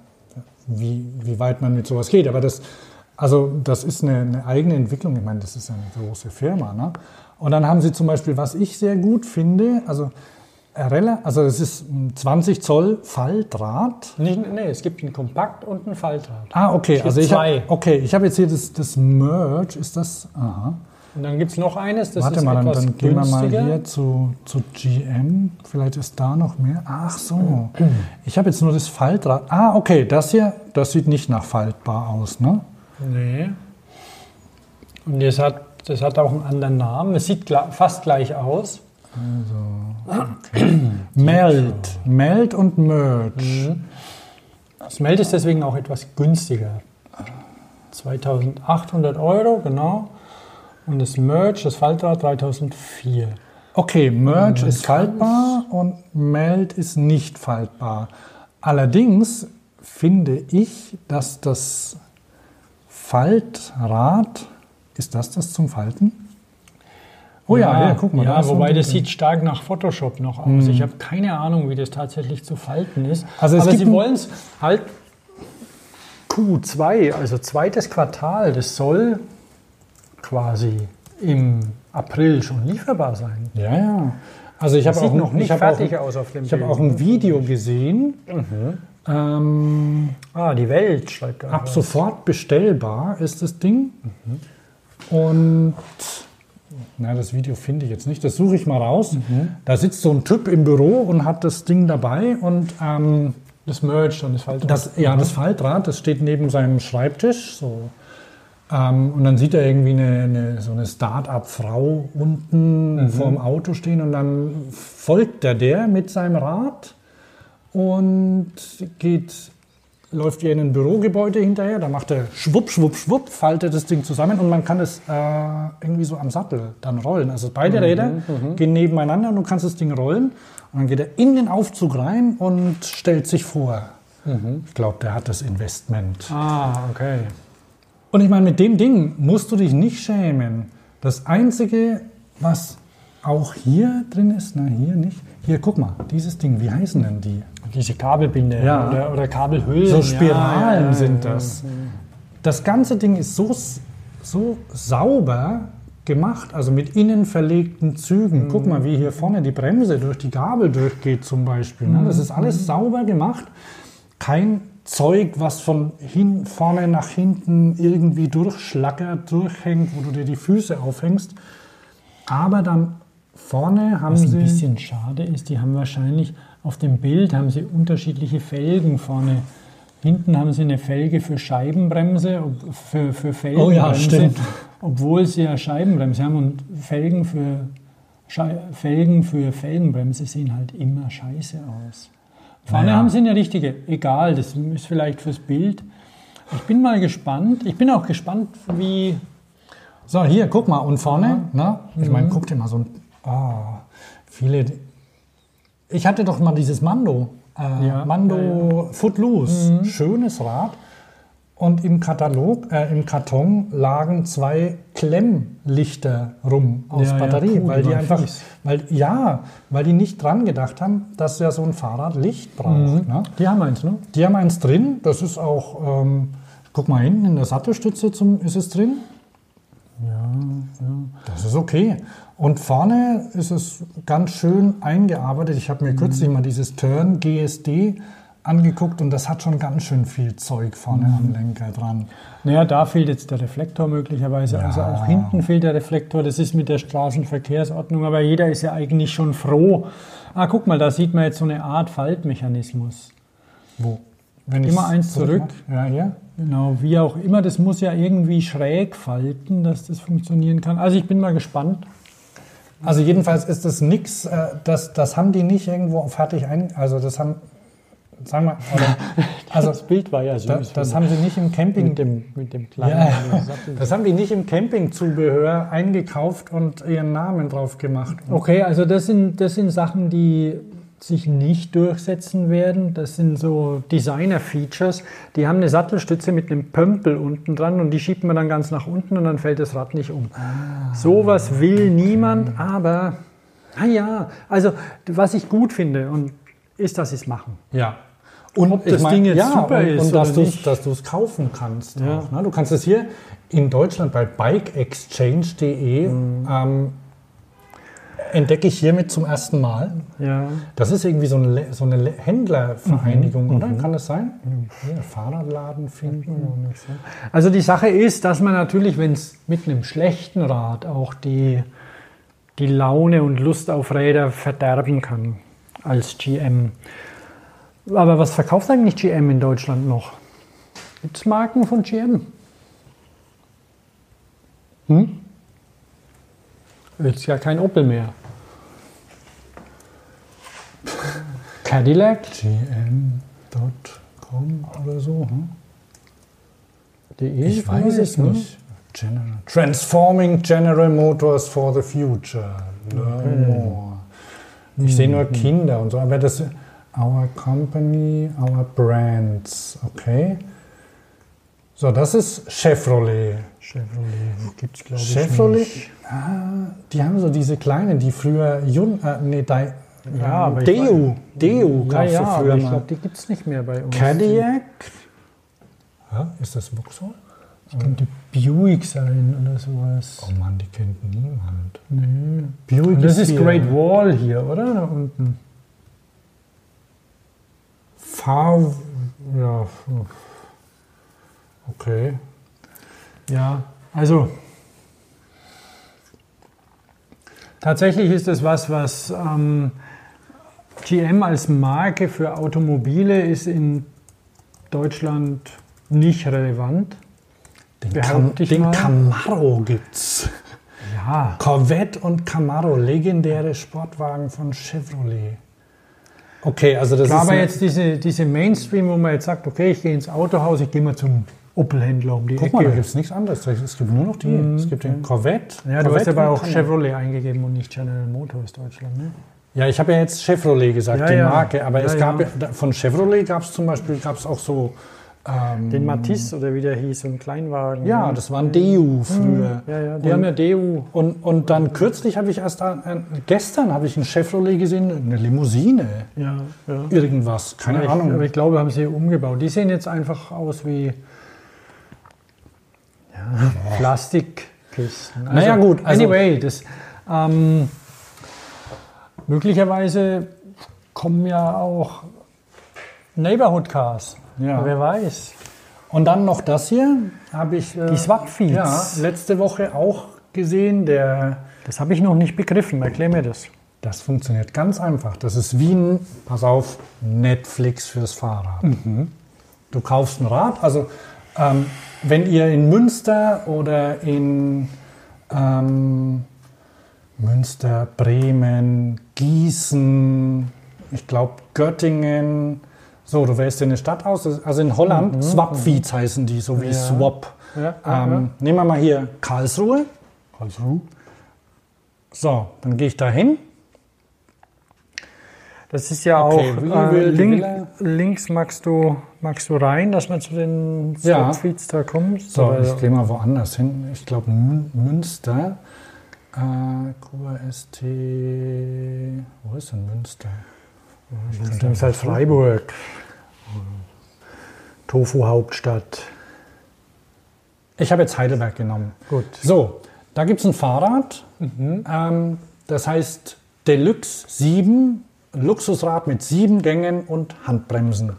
wie, wie weit man mit sowas geht, aber das, also das ist eine, eine eigene Entwicklung. Ich meine, das ist eine große Firma. Ne? Und dann haben sie zum Beispiel, was ich sehr gut finde, also also es ist ein 20 Zoll Faltdraht. nicht, nee, es gibt einen Kompakt und einen Faltrad. Ah, okay. Also ich zwei. habe okay, ich habe jetzt hier das, das Merge. Ist das? Aha. Und dann gibt es noch eines, das Warte ist mal, dann, etwas dann gehen wir mal hier zu, zu GM. Vielleicht ist da noch mehr. Ach so. Ich habe jetzt nur das Faltrad. Ah, okay. Das hier, das sieht nicht nach faltbar aus, ne? Nee. Und das hat, das hat auch einen anderen Namen. Es sieht fast gleich aus. <clears throat> Meld. Meld und Merge. Das Meld ist deswegen auch etwas günstiger. 2800 Euro, genau. Und das Merge, das Faltrad 3004. Okay, Merge Man ist faltbar und Meld ist nicht faltbar. Allerdings finde ich, dass das Faltrad, ist das das zum Falten? Oh ja, ja, guck mal. da Ja, so wobei das sieht stark nach Photoshop noch aus. Ich habe keine Ahnung, wie das tatsächlich zu falten ist. Also es Aber sie wollen es halt Q2, also zweites Quartal, das soll quasi im April schon lieferbar sein. Ja, ja. Also ich habe auch noch nicht ich habe fertig auch, aus auf dem Ich habe auch ein Video gesehen. Ähm, Ah, die Welt schreibt da. ab sofort bestellbar ist das Ding. Und na, das Video finde ich jetzt nicht. Das suche ich mal raus. Da sitzt so ein Typ im Büro und hat das Ding dabei und ähm, Das Merge und das Faltrad. das, ja, das Faltrad, das steht neben seinem Schreibtisch. So. Ähm, und dann sieht er irgendwie eine, eine, so eine Start-up-Frau unten vor dem Auto stehen und dann folgt er der mit seinem Rad und geht, läuft ihr in ein Bürogebäude hinterher. Da macht er schwupp, schwupp, schwupp, faltet das Ding zusammen und man kann es äh, irgendwie so am Sattel dann rollen. Also beide Räder gehen nebeneinander und du kannst das Ding rollen. Und dann geht er in den Aufzug rein und stellt sich vor. Ich glaube, der hat das Investment. ah, okay. Und ich meine, mit dem Ding musst du dich nicht schämen. Das Einzige, was auch hier drin ist, na hier nicht. Hier, guck mal, dieses Ding, wie heißen denn die? Diese Kabelbinde Ja. oder, oder Kabelhüllen. So Spiralen ja, sind das. Das ganze Ding ist so, so sauber gemacht, also mit innen verlegten Zügen. Guck mal, wie hier vorne die Bremse durch die Gabel durchgeht zum Beispiel. Ne? Das ist alles sauber gemacht. Kein Zeug, was von hin, vorne nach hinten irgendwie durchschlackert, durchhängt, wo du dir die Füße aufhängst. Aber dann vorne haben Was ein sie... bisschen schade ist, die haben wahrscheinlich auf dem Bild haben sie unterschiedliche Felgen vorne. Hinten haben sie eine Felge für Scheibenbremse, für, für Felgenbremse, Oh ja, stimmt. obwohl sie ja Scheibenbremse haben und Felgen für, Schei Felgen für Felgenbremse sehen halt immer scheiße aus. Vorne Naja. haben sie eine richtige, egal, das ist vielleicht fürs Bild. Ich bin mal gespannt. Ich bin auch gespannt, wie So, hier, guck mal, und vorne, ne? Ich meine, guck dir mal so ein. Oh, viele. Ich hatte doch mal dieses Mando. Äh, Ja, Mando Footloose. Schönes Rad. Und im Katalog, äh, im Karton lagen zwei Klemmlichter rum aus Ja, ja, Batterie, puh, weil die einfach, fies. weil ja, weil die nicht dran gedacht haben, dass ja so ein Fahrrad Licht braucht. Ne? die haben eins, ne? Die haben eins drin, das ist auch, ähm, guck mal hinten in der Sattelstütze zum, ist es drin. Ja, ja. Das ist okay. Und vorne ist es ganz schön eingearbeitet. Ich habe mir kürzlich mal dieses Turn GSD angeguckt und das hat schon ganz schön viel Zeug vorne am Lenker dran. Naja, da fehlt jetzt der Reflektor möglicherweise. Ja. Also auch hinten fehlt der Reflektor. Das ist mit der Straßenverkehrsordnung. Aber jeder ist ja eigentlich schon froh. Ah, guck mal, da sieht man jetzt so eine Art Faltmechanismus. Wo? Wenn Immer eins zurück. mache? Ja, hier. Genau, wie auch immer. Das muss ja irgendwie schräg falten, dass das funktionieren kann. Also ich bin mal gespannt. Also jedenfalls ist das nix, äh, das, das haben die nicht irgendwo fertig ein, also das haben, sagen wir, <laughs> also das Bild war ja süß. das, das haben sie nicht im Camping, mit dem, mit dem kleinen ja, das haben die nicht im Campingzubehör eingekauft und ihren Namen drauf gemacht. Okay, also das sind, das sind Sachen, die sich nicht durchsetzen werden. Das sind so Designer-Features. Die haben eine Sattelstütze mit einem Pömpel unten dran und die schiebt man dann ganz nach unten und dann fällt das Rad nicht um. Sowas will niemand, aber naja, also was ich gut finde und ist, dass sie es machen. Ja. Und Ob das Ding jetzt ja, super und, ist und dass du es kaufen kannst. Ja. Auch, ne? Du kannst es hier in Deutschland bei bikeexchange.de Mhm. ähm, entdecke ich hiermit zum ersten Mal. Ja. Das ist irgendwie so eine, so eine Le- Händlervereinigung, Mhm. oder? Kann das sein? Hier, Fahrradladen finden. Also die Sache ist, dass man natürlich, wenn es mit einem schlechten Rad auch die, die Laune und Lust auf Räder verderben kann als GM. Aber was verkauft eigentlich GM in Deutschland noch? Gibt es Marken von GM? Hm? Jetzt ja kein Opel mehr. Cadillac? gm.com oder so. Hm? DE Ich weiß es ne? nicht. General. Transforming General Motors for the Future. Learn more. Ich sehe nur Kinder und so, aber das Our Company, Our Brands, okay. So, das ist Chevrolet. Chevrolet gibt es, glaube ich. Chevrolet, ah, die haben so diese kleinen, die früher Jun, äh, nee, Ja, aber Deu Ja, gab es ja, aber früher ich mal. glaube, die gibt es nicht mehr bei uns. Cadillac. Ja, ist das Vauxhall? Das könnte Buick sein oder sowas. Oh Mann, die kennt niemand. Nee. Buick Und das ist hier. Great Wall hier, oder? Da unten. Fahr... Ja, okay. Ja, also tatsächlich ist das was, was ähm, GM als Marke für Automobile ist in Deutschland nicht relevant. Den, Cam ich den. Camaro gibt's. Ja, Corvette und Camaro, legendäre Sportwagen von Chevrolet. Okay, also das klar, ist aber jetzt diese, diese Mainstream, wo man jetzt sagt, okay, ich gehe ins Autohaus, ich gehe mal zum Opel-Händler um die Guck Ecke. mal, da gibt es nichts anderes. Es gibt nur noch die. Es gibt den Corvette. Mhm. ja, du hast Corvette aber auch Camaro. Chevrolet eingegeben und nicht General Motors Deutschland. Ne? Ja, ich habe ja jetzt Chevrolet gesagt, Ja, die ja. Marke. Aber Ja, es gab von Chevrolet gab es zum Beispiel gab's auch so. Ähm, Den Matisse oder wie der hieß, so ein Kleinwagen. ja, das war ein DU früher. Ja, ja, die haben ja DU. Und, und dann kürzlich habe ich erst, ein, ein, gestern habe ich ein Chevrolet gesehen, eine Limousine, Ja, ja. irgendwas, keine ich, Ahnung. Aber ich glaube, haben sie umgebaut. Die sehen jetzt einfach aus wie ja, Plastikkisten. Naja, gut, also- anyway, das, ähm, möglicherweise kommen ja auch Neighborhood Cars. Ja. Wer weiß. Und dann noch das hier, habe ich äh, Die Swap-Feeds. ja, letzte Woche auch gesehen. Der, Das habe ich noch nicht begriffen. Erklär mir das. das funktioniert ganz einfach. Das ist wie ein, pass auf, Netflix fürs Fahrrad. Du kaufst ein Rad, also ähm, wenn ihr in Münster oder in ähm, Münster, Bremen, Gießen, ich glaube Göttingen, so, du wählst dir eine Stadt aus, also in Holland, Swap-Feeds heißen die, so wie Ja. Swap. Ja, ja, Ähm, Nehmen wir mal hier Karlsruhe. Karlsruhe. So, dann gehe ich da hin. Das ist ja Okay, auch äh, link, links magst du, magst du rein, dass man zu den Ja. Swap-Feeds da kommt. So, ich gehe mal woanders hin. Ich glaube Münster. Äh, QST. Wo ist denn Münster? Das ist halt Freiburg. Tofu-Hauptstadt. Ich habe jetzt Heidelberg genommen. Gut. So, Da gibt es ein Fahrrad, ähm, das heißt Deluxe 7, ein Luxusrad mit sieben Gängen und Handbremsen.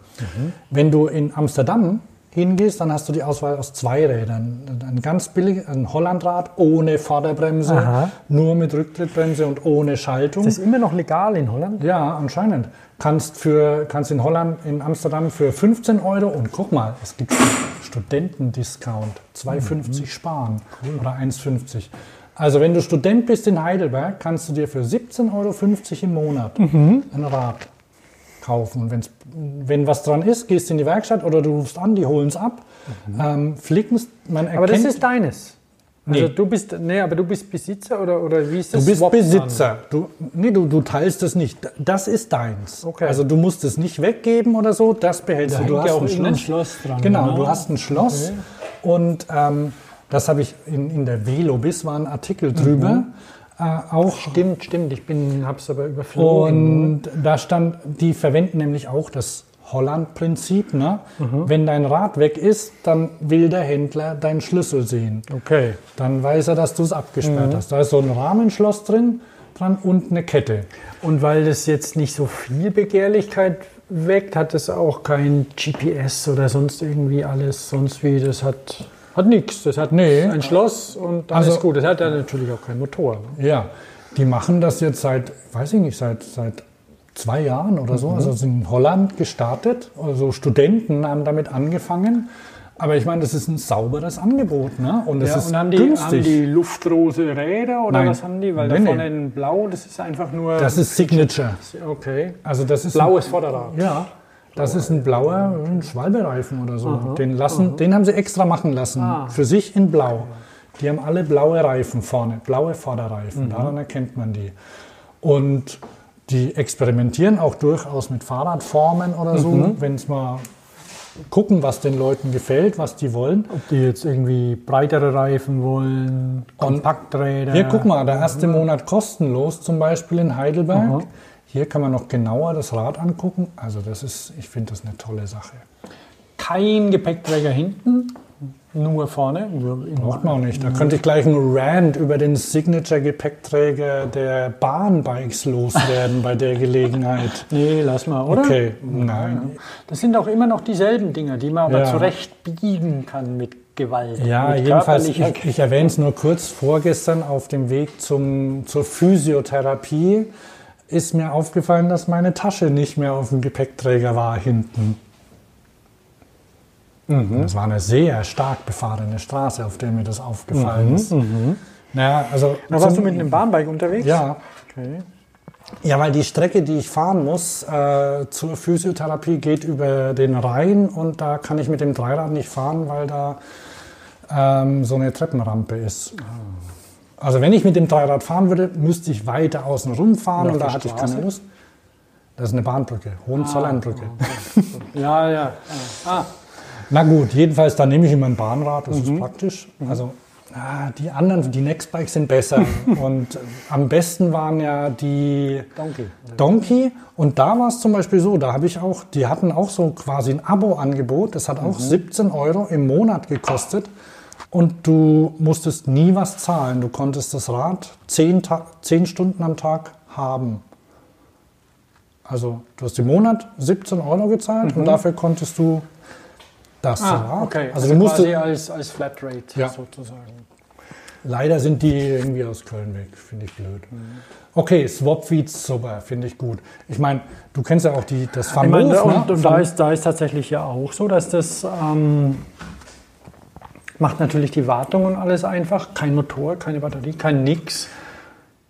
Wenn du in Amsterdam hingehst, dann hast du die Auswahl aus zwei Rädern. Ein ganz billig, ein Hollandrad ohne Vorderbremse, Aha. nur mit Rücktrittbremse und ohne Schaltung. Das ist immer noch legal in Holland? Ja, anscheinend. Kannst, für, kannst in Holland, in Amsterdam für 15 Euro und guck mal, es gibt Studentendiscount, 2,50 sparen oder 1,50. Also wenn du Student bist in Heidelberg, kannst du dir für 17,50 Euro im Monat ein Rad kaufen. Und wenn's, wenn was dran ist, gehst du in die Werkstatt oder du rufst an, die holen es ab, ähm, flicken es, man erkennt... Aber das ist deines. Also Nee. du bist, nee, aber du bist Besitzer oder, oder wie ist das? Du bist man? Besitzer. Du, nee, du, du teilst es nicht. Das ist deins. Okay. Also du musst es nicht weggeben oder so, das behältst Da du. Du hängt ja auch ein ein Schloss dran, Genau, genau. du hast ein Schloss und ähm, das habe ich in, in der Velobis, war ein Artikel drüber. Mhm. Äh, auch Stimmt, stimmt. Ich bin, hab's aber überflogen. und da stand, die verwenden nämlich auch das Holland-Prinzip. Ne? Mhm. Wenn dein Rad weg ist, dann will der Händler deinen Schlüssel sehen. okay. Dann weiß er, dass du es abgesperrt Mhm. hast. Da ist so ein Rahmenschloss drin dran und eine Kette. Und weil das jetzt nicht so viel Begehrlichkeit weckt, hat es auch kein GPS oder sonst irgendwie alles, sonst wie. Das hat, hat nichts. Das hat Nee. ein Schloss und dann Also- ist gut. Das hat ja natürlich auch keinen Motor. Ne? Ja, die machen das jetzt seit, weiß ich nicht, seit, seit zwei Jahren oder Mhm. so. Also sind in Holland gestartet. Also Studenten haben damit angefangen. Aber ich meine, das ist ein sauberes Angebot, ne? Und es Ja, ist und haben die, günstig. haben die luftrose Räder oder Nein. was haben die? Weil Nee, da nee. vorne in blau, das ist einfach nur. das ist Signature. okay. Also das ist Blaues Vorderrad. Ja, das ist ein blauer ein Schwalbereifen oder so. Den, lassen, den haben sie extra machen lassen. Ah. Für sich in blau. Die haben alle blaue Reifen vorne, blaue Mhm. Vorderreifen. Daran erkennt man die. Und die experimentieren auch durchaus mit Fahrradformen oder so, Mhm. wenn es mal gucken, was den Leuten gefällt, was die wollen. Ob die jetzt irgendwie breitere Reifen wollen, Kompakträder. Hier, guck mal, der erste Monat kostenlos, zum Beispiel in Heidelberg. Aha. Hier kann man noch genauer das Rad angucken. Also das ist, ich finde das eine tolle Sache. Kein Gepäckträger hinten, nur vorne. Braucht man auch nicht. Da könnte ich gleich einen Rant über den Signature-Gepäckträger der Bahnbikes loswerden bei der Gelegenheit. <laughs> Nee, lass mal, oder? Okay, nein. Das sind auch immer noch dieselben Dinger, die man aber Ja. zurecht biegen kann mit Gewalt. Ja, jedenfalls, ich, ich erwähne es nur kurz. Vorgestern auf dem Weg zum, zur Physiotherapie ist mir aufgefallen, dass meine Tasche nicht mehr auf dem Gepäckträger war hinten. Das war eine sehr stark befahrene Straße, auf der mir das aufgefallen ist. Naja, also Na, warst du mit einem Bahnbike unterwegs? Ja, Okay. Ja, weil die Strecke, die ich fahren muss äh, zur Physiotherapie, geht über den Rhein und da kann ich mit dem Dreirad nicht fahren, weil da ähm, so eine Treppenrampe ist. Also wenn ich mit dem Dreirad fahren würde, müsste ich weiter außen rumfahren Und auf und da der hatte ich keine Lust. Das ist eine Bahnbrücke, Hohenzollernbrücke. Ja, ja. Ah, Na gut, jedenfalls, da nehme ich immer ein Bahnrad, das ist praktisch. Also ah, die anderen, die Nextbikes sind besser. <laughs> und äh, am besten waren ja die Donkey. Donkey. Und da war es zum Beispiel so, da habe ich auch, die hatten auch so quasi ein Abo-Angebot. Das hat auch 17 Euro im Monat gekostet. Und du musstest nie was zahlen. Du konntest das Rad 10, Ta 10 Stunden am Tag haben. Also du hast im Monat 17 Euro gezahlt und dafür konntest du das Ah, Rad. okay. Also, du musstest, quasi als, als Flatrate Ja. sozusagen. Leider sind die irgendwie aus Köln weg, finde ich blöd. Okay, Swapfeeds, super, finde ich gut. Ich meine, du kennst ja auch die, das Ich Van meine, Moof, und, ne? und da, ist, da ist tatsächlich ja auch so, dass das ähm, macht natürlich die Wartung und alles einfach. Kein Motor, keine Batterie, kein Nix.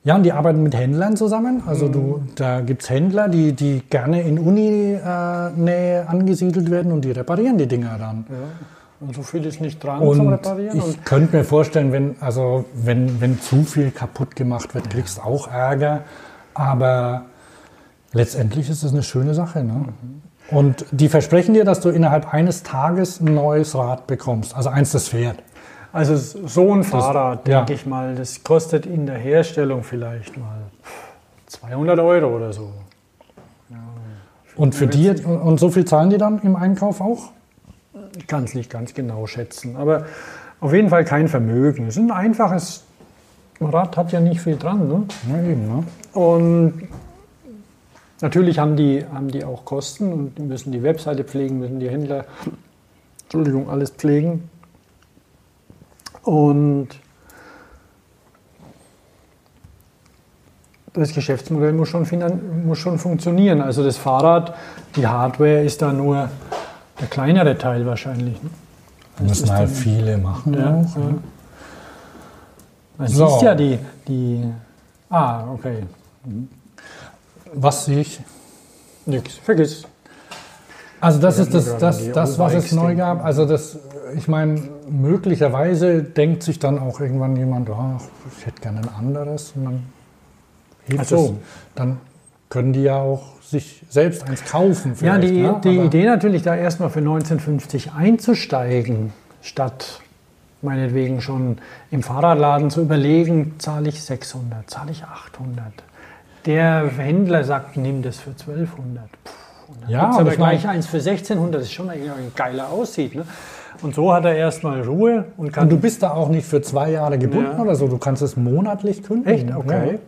Ja, und die arbeiten mit Händlern zusammen. Also du, da gibt's Händler, die, die gerne in Uni-Nähe angesiedelt werden und die reparieren die Dinger dann. Und so viel ist nicht dran zum Und Reparieren. Und ich könnte mir vorstellen, wenn, also wenn, wenn zu viel kaputt gemacht wird, kriegst du auch Ärger. Aber letztendlich ist es eine schöne Sache. Ne? Und die versprechen dir, dass du innerhalb eines Tages ein neues Rad bekommst. Also eins, das fährt. Also so ein Fahrrad, ja. denke ich mal, das kostet in der Herstellung vielleicht mal 200 Euro oder so. Und für die, und und so viel zahlen die dann im Einkauf auch? Ich kann es nicht ganz genau schätzen, aber auf jeden Fall kein Vermögen. Es ist ein einfaches Rad hat ja nicht viel dran. Ne? Ja, eben, ne? Und natürlich haben die, haben die auch Kosten und müssen die Webseite pflegen, müssen die Händler, Entschuldigung, alles pflegen. Und das Geschäftsmodell muss schon, muss schon funktionieren. Also das Fahrrad, die Hardware ist da nur der kleinere Teil wahrscheinlich. Ne? Das müssen halt viele machen Ja, auch. ja. ne? Man So. siehst ja die, die. Ah, okay. Was sehe ich? Nix. Vergiss. Also das ist das, das, das was es neu gab. Also das, ich meine, möglicherweise denkt sich dann auch irgendwann jemand, ach, ich hätte gerne ein anderes. Und dann hebt Ach so. es. Dann können die ja auch sich selbst eins kaufen. Ja, die, ne? die Aber- Idee natürlich da erstmal für 1950 einzusteigen, statt meinetwegen schon im Fahrradladen zu überlegen, zahle ich 600, zahle ich 800. Der Händler sagt, nimm das für 1200. Puh, und dann Ja, aber gleich eins für 1600, das ist schon eigentlich ein geiler aussieht. Ne? Und so hat er erstmal Ruhe und kann Und du bist da auch nicht für zwei Jahre gebunden Ja. oder so. Du kannst es monatlich kündigen. Echt? Okay.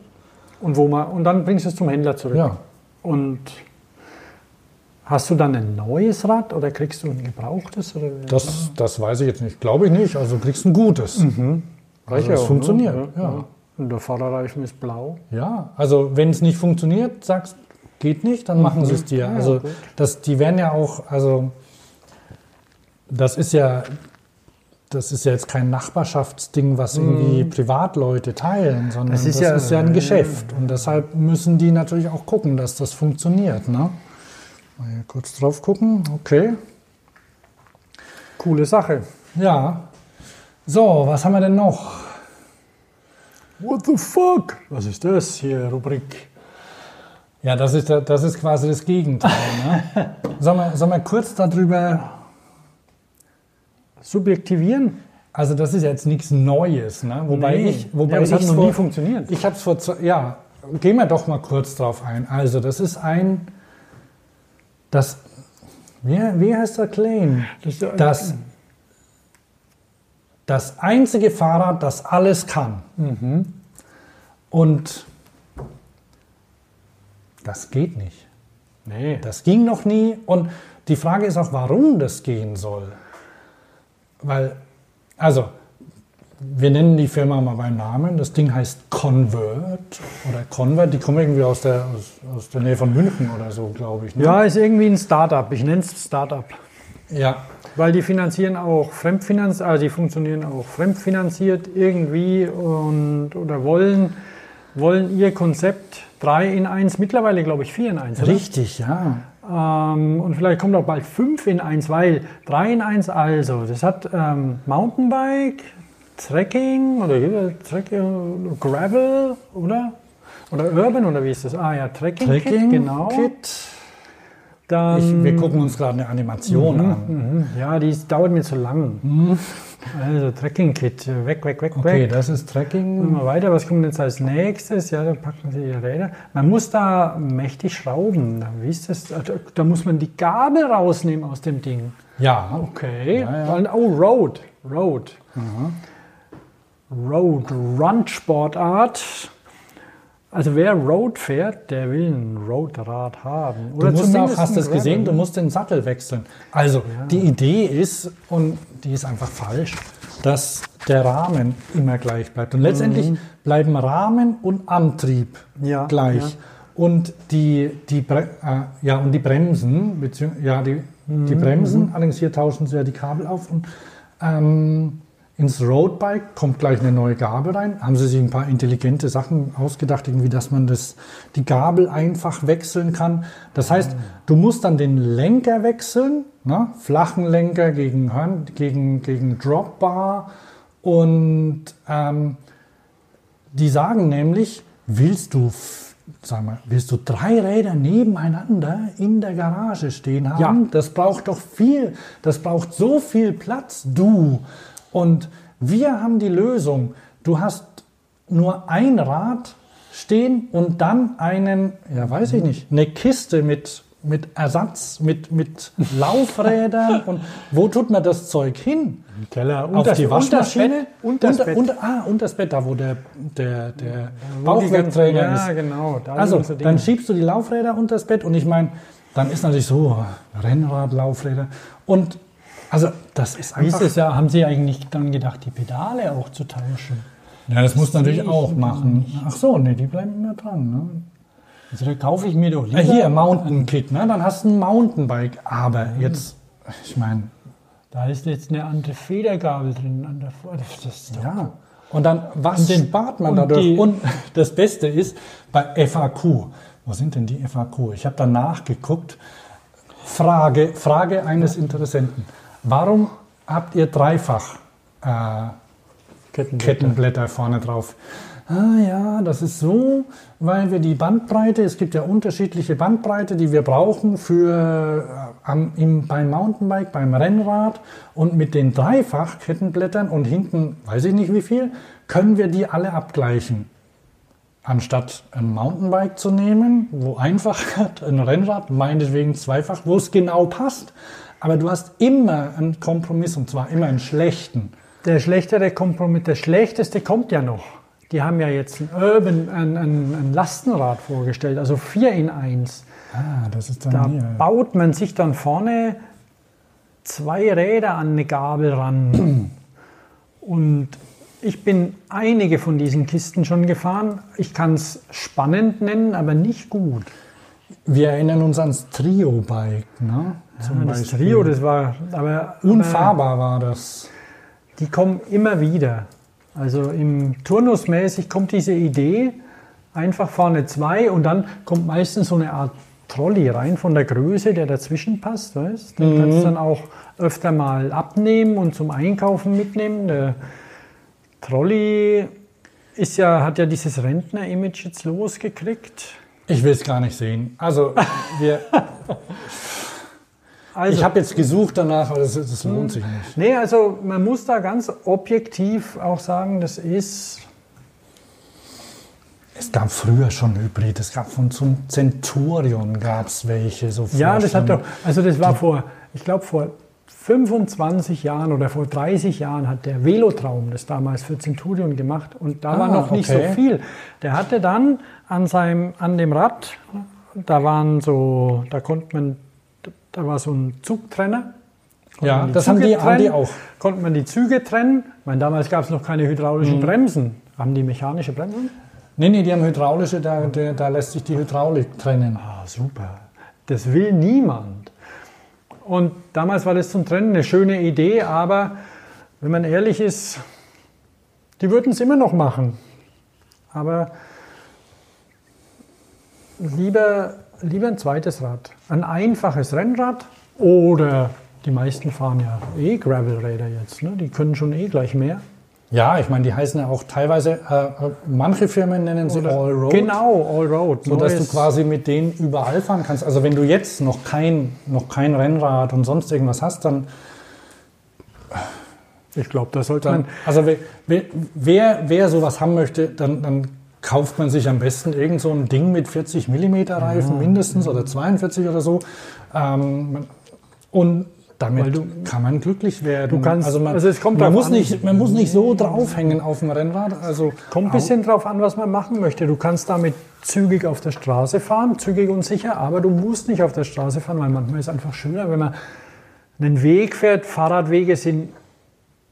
Und, wo man, und dann bringst du es zum Händler zurück. Ja. Und hast du dann ein neues Rad oder kriegst du ein gebrauchtes? Oder? Das, das weiß ich jetzt nicht. Glaube ich nicht. Also du kriegst ein gutes. Also das auch, funktioniert. Ne? Ja. Und der Vorderreifen ist blau. Ja, also wenn es nicht funktioniert, sagst, geht nicht, dann machen sie es dir. Ja, also gut. das, die werden ja auch, also das ist ja, das ist ja jetzt kein Nachbarschaftsding, was irgendwie Privatleute teilen, sondern Das das ist ist ja- ja, ein Geschäft. Und deshalb müssen die natürlich auch gucken, dass das funktioniert. Ne? Mal hier kurz drauf gucken. Okay. Coole Sache. Ja. So, was haben wir denn noch? What the fuck? Was ist das hier, Rubrik? Ja, das ist, da- das ist quasi das Gegenteil. Ne? <laughs> Sollen, wir, sollen wir kurz darüber Subjektivieren? Also das ist jetzt nichts Neues, ne? Wobei Nee. ich, wobei Ja, ich hat noch vor- nie funktioniert. Ich habe es vor, zwei- ja, gehen wir doch mal kurz drauf ein. Also das ist ein, das, wie, wie heißt der Claim? Das, Das, das einzige Fahrrad, das alles kann. Mhm. Und das geht nicht. nee. Das ging noch nie. Und die Frage ist auch, warum das gehen soll. Weil, also, wir nennen die Firma mal beim Namen. Das Ding heißt Convert oder Convert. Die kommen irgendwie aus der, aus, aus der Nähe von München oder so, glaube ich. Ne? Ja, ist irgendwie ein Startup. Ich nenne es Startup. ja. Weil die finanzieren auch fremdfinanziert, also die funktionieren auch fremdfinanziert irgendwie und oder wollen, wollen ihr Konzept 3 in 1, mittlerweile glaube ich 4 in 1. oder? Richtig, ja. Ähm, und vielleicht kommt auch bald 5 in 1, weil 3 in 1 also, das hat ähm, Mountainbike, Trekking oder Trekking, Gravel, oder? Oder Urban oder wie ist das? Ah ja, Trekking, Trekking, Kit, genau. Kit. Dann, Ich, wir gucken uns gerade eine Animation an. Mhm, Ja, die ist- dauert mir zu lang. Also Trekking-Kit, weg, weg, weg, Okay, weg. das ist Trekking. Machen wir weiter, was kommt jetzt als nächstes? Ja, da packen Sie die Räder. Man muss da mächtig schrauben. Wie ist das? Da- muss man die Gabel rausnehmen aus dem Ding. Ja, Okay. Ja, ja. Dann- Oh, Road. Road. Road. Run-Sportart. Also wer Road fährt, der will ein Roadrad haben. Du musst auch, hast es gesehen, du musst den Sattel wechseln. Also, die Idee ist, und die ist einfach falsch, dass der Rahmen immer gleich bleibt. Und letztendlich bleiben Rahmen und Antrieb Ja, gleich. ja. Und die, die, Bre äh, ja, und die Bremsen, ja, die, die Bremsen, allerdings hier tauschen sie ja die Kabel auf. Und ähm, ins Roadbike kommt gleich eine neue Gabel rein. Haben sie sich ein paar intelligente Sachen ausgedacht, irgendwie, dass man das, die Gabel einfach wechseln kann. Das heißt, du musst dann den Lenker wechseln, ne? flachen Lenker gegen, gegen, gegen Dropbar. Und ähm, die sagen nämlich, willst du, sag mal, willst du drei Räder nebeneinander in der Garage stehen haben? Ja. Das braucht doch viel, das braucht so viel Platz, du. Und wir haben die Lösung. Du hast nur ein Rad stehen und dann einen, ja weiß ich nicht, eine Kiste mit mit Ersatz, mit, mit Laufrädern <laughs> und wo tut man das Zeug hin? Im Keller, Auf unter- die Waschmaschine? Unter das Bett. Unter, ah, unter das Bett, da wo der, der, der Bauchwegträger Ja, ist. genau. Da Also, dann schiebst du die Laufräder unter das Bett und ich meine, dann ist natürlich so Rennrad-Laufräder und also das ist Wie ist einfach... es ja, haben Sie eigentlich dann gedacht, die Pedale auch zu tauschen? Ja, das muss natürlich auch machen. Ach so, nee, die bleiben immer dran. Ne? Also da kaufe ich mir doch lieber. Ja, hier, Mountain Kit, ne? dann hast du ein Mountainbike. Aber jetzt, ich meine, Da ist jetzt eine andere Federgabel drin an der Vor das ist doch ja. Und dann, was Und den- spart man und dadurch? die- und das Beste ist, bei FAQ, wo sind denn die FAQ? Ich habe da nachgeguckt. Frage, Frage eines Interessenten. Warum habt ihr dreifach äh, Kettenblätter. Kettenblätter vorne drauf. Ah ja, das ist so, weil wir die Bandbreite, es gibt ja unterschiedliche Bandbreite, die wir brauchen für äh, am, im, beim Mountainbike, beim Rennrad und mit den dreifach Kettenblättern und hinten, weiß ich nicht wie viel, können wir die alle abgleichen. Anstatt ein Mountainbike zu nehmen, wo einfach hat, <laughs> ein Rennrad, meinetwegen zweifach, wo es genau passt. Aber du hast immer einen Kompromiss und zwar immer einen schlechten. Der schlechtere Kompromiss, der schlechteste kommt ja noch. Die haben ja jetzt ein Urban, ein, ein, ein Lastenrad vorgestellt, also 4 in 1. Ah, das ist dann Da hier. baut man sich dann vorne zwei Räder an eine Gabel ran. <clears throat> Und ich bin einige von diesen Kisten schon gefahren. Ich kann es spannend nennen, aber nicht gut. Wir erinnern uns ans Trio-Bike, ne? Zum das Beispiel. Trio, das war aber aber Unfahrbar war das. die kommen immer wieder. Also im Turnusmäßig kommt diese Idee, einfach vorne zwei und dann kommt meistens so eine Art Trolley rein von der Größe, der dazwischen passt. Weißt? Den kannst du dann auch öfter mal abnehmen und zum Einkaufen mitnehmen. Der Trolley ist ja, hat ja dieses Rentner-Image jetzt losgekriegt. Ich will es gar nicht sehen. Also, wir, <laughs> Also, ich habe jetzt gesucht danach, aber das, das lohnt sich nicht. nee, also man muss da ganz objektiv auch sagen, das ist Es gab früher schon Hybrid. Es gab von zum Centurion gab es welche. So Ja, das hat doch, also das war vor, ich glaube vor 25 Jahren oder vor 30 Jahren hat der Velotraum das damals für Centurion gemacht und da war Ah, noch nicht okay. so viel. Der hatte dann an seinem, an dem Rad, da waren so, da konnte man, da war so ein Zugtrenner. Konnte Ja, das haben Züge die, haben die trennen, auch. Konnte man die Züge trennen. Ich meine, damals gab es noch keine hydraulischen Mhm. Bremsen. Haben die mechanische Bremsen? Nee, nee, die haben hydraulische, da, da, da lässt sich die Hydraulik trennen. Ah, super. Das will niemand. Und damals war das zum Trennen eine schöne Idee, aber wenn man ehrlich ist, die würden es immer noch machen. Aber lieber, lieber ein zweites Rad. Ein einfaches Rennrad oder die meisten fahren ja eh Gravelräder jetzt. Ne? Die können schon eh gleich mehr. Ja, ich meine, die heißen ja auch teilweise, äh, äh, manche Firmen nennen sie Allroad. Genau, Allroad. So dass du quasi mit denen überall fahren kannst. Also wenn du jetzt noch kein, noch kein Rennrad und sonst irgendwas hast, dann, Ich glaube, da sollte dann man. also wer, wer, wer, wer sowas haben möchte, dann, dann kauft man sich am besten irgend so ein Ding mit 40 mm Reifen mindestens oder 42 oder so. Ähm, und damit du- kann man glücklich werden. Kannst- also man, also es kommt man, muss an. nicht, man muss nicht so draufhängen auf dem Rennrad. Also Kommt ein bisschen drauf an, was man machen möchte. Du kannst damit zügig auf der Straße fahren, zügig und sicher, aber du musst nicht auf der Straße fahren, weil manchmal ist es einfach schöner, wenn man einen Weg fährt. Fahrradwege sind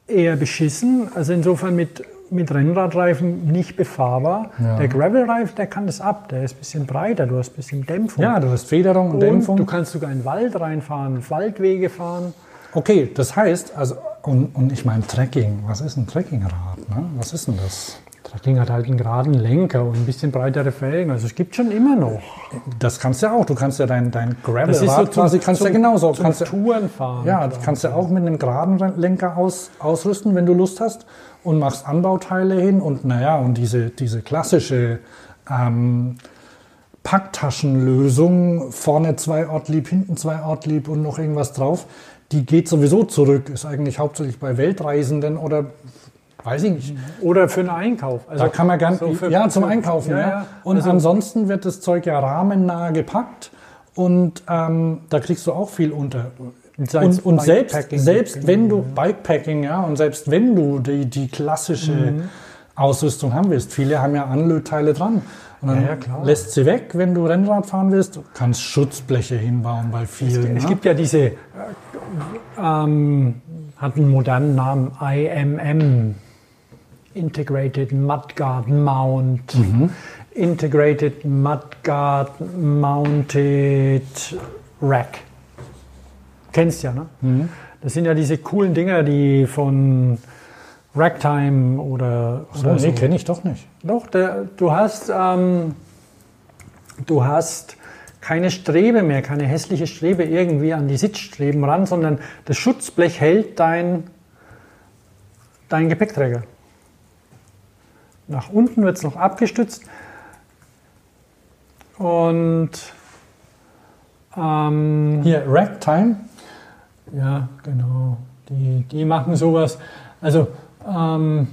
eher beschissen, also insofern mit, mit Rennradreifen nicht befahrbar. Ja. Der Gravelreifen, der kann das ab, der ist ein bisschen breiter, du hast ein bisschen Dämpfung. ja, du hast Federung und, und Dämpfung. du kannst sogar in den Wald reinfahren, Waldwege fahren. Okay, das heißt, also, und, und ich meine Trekking, was ist ein Trekkingrad? Ne? Was ist denn das? Trekking hat halt einen geraden Lenker und ein bisschen breitere Felgen, also es gibt schon immer noch. Das kannst du ja auch. Du kannst ja dein, dein Das ist so Gravelrad zum, quasi, kannst zum, ja genauso. zum Kannst Touren fahren. ja, das kannst du auch mit einem geraden Lenker aus, ausrüsten, wenn du Lust hast und machst Anbauteile hin und naja, und diese, diese klassische ähm, Packtaschenlösung, vorne zwei Ortlieb, hinten zwei Ortlieb und noch irgendwas drauf, die geht sowieso zurück. Ist eigentlich hauptsächlich bei Weltreisenden oder weiß ich nicht. Oder für einen Einkauf. Also Da kann man gern, so für- ja, zum für- Einkaufen. Ja, ja, ja. Und Also- ansonsten wird das Zeug ja rahmennah gepackt und ähm, da kriegst du auch viel unter. Es Und, und selbst, selbst wenn du Bikepacking, ja, und selbst wenn du die, die klassische Mhm. Ausrüstung haben willst, viele haben ja Anlötteile dran. Und dann Ja, ja, klar. lässt sie weg, wenn du Rennrad fahren willst. Du kannst Schutzbleche hinbauen bei vielen. Es ne? gibt ja diese, äh, ähm, hat einen modernen Namen, IMM, Integrated Mudguard Mount, Integrated Mudguard Mounted Rack. Kennst ja, ne? Das sind ja diese coolen Dinger, die von Racktime oder, so, oder nee, kenne ich doch nicht. Doch, der, du hast, ähm, du hast keine Strebe mehr, keine hässliche Strebe irgendwie an die Sitzstreben ran, sondern das Schutzblech hält dein, dein Gepäckträger. Nach unten wird es noch abgestützt und ähm, Hier, Ragtime. Ja, genau. Die, die machen sowas. Also, ähm,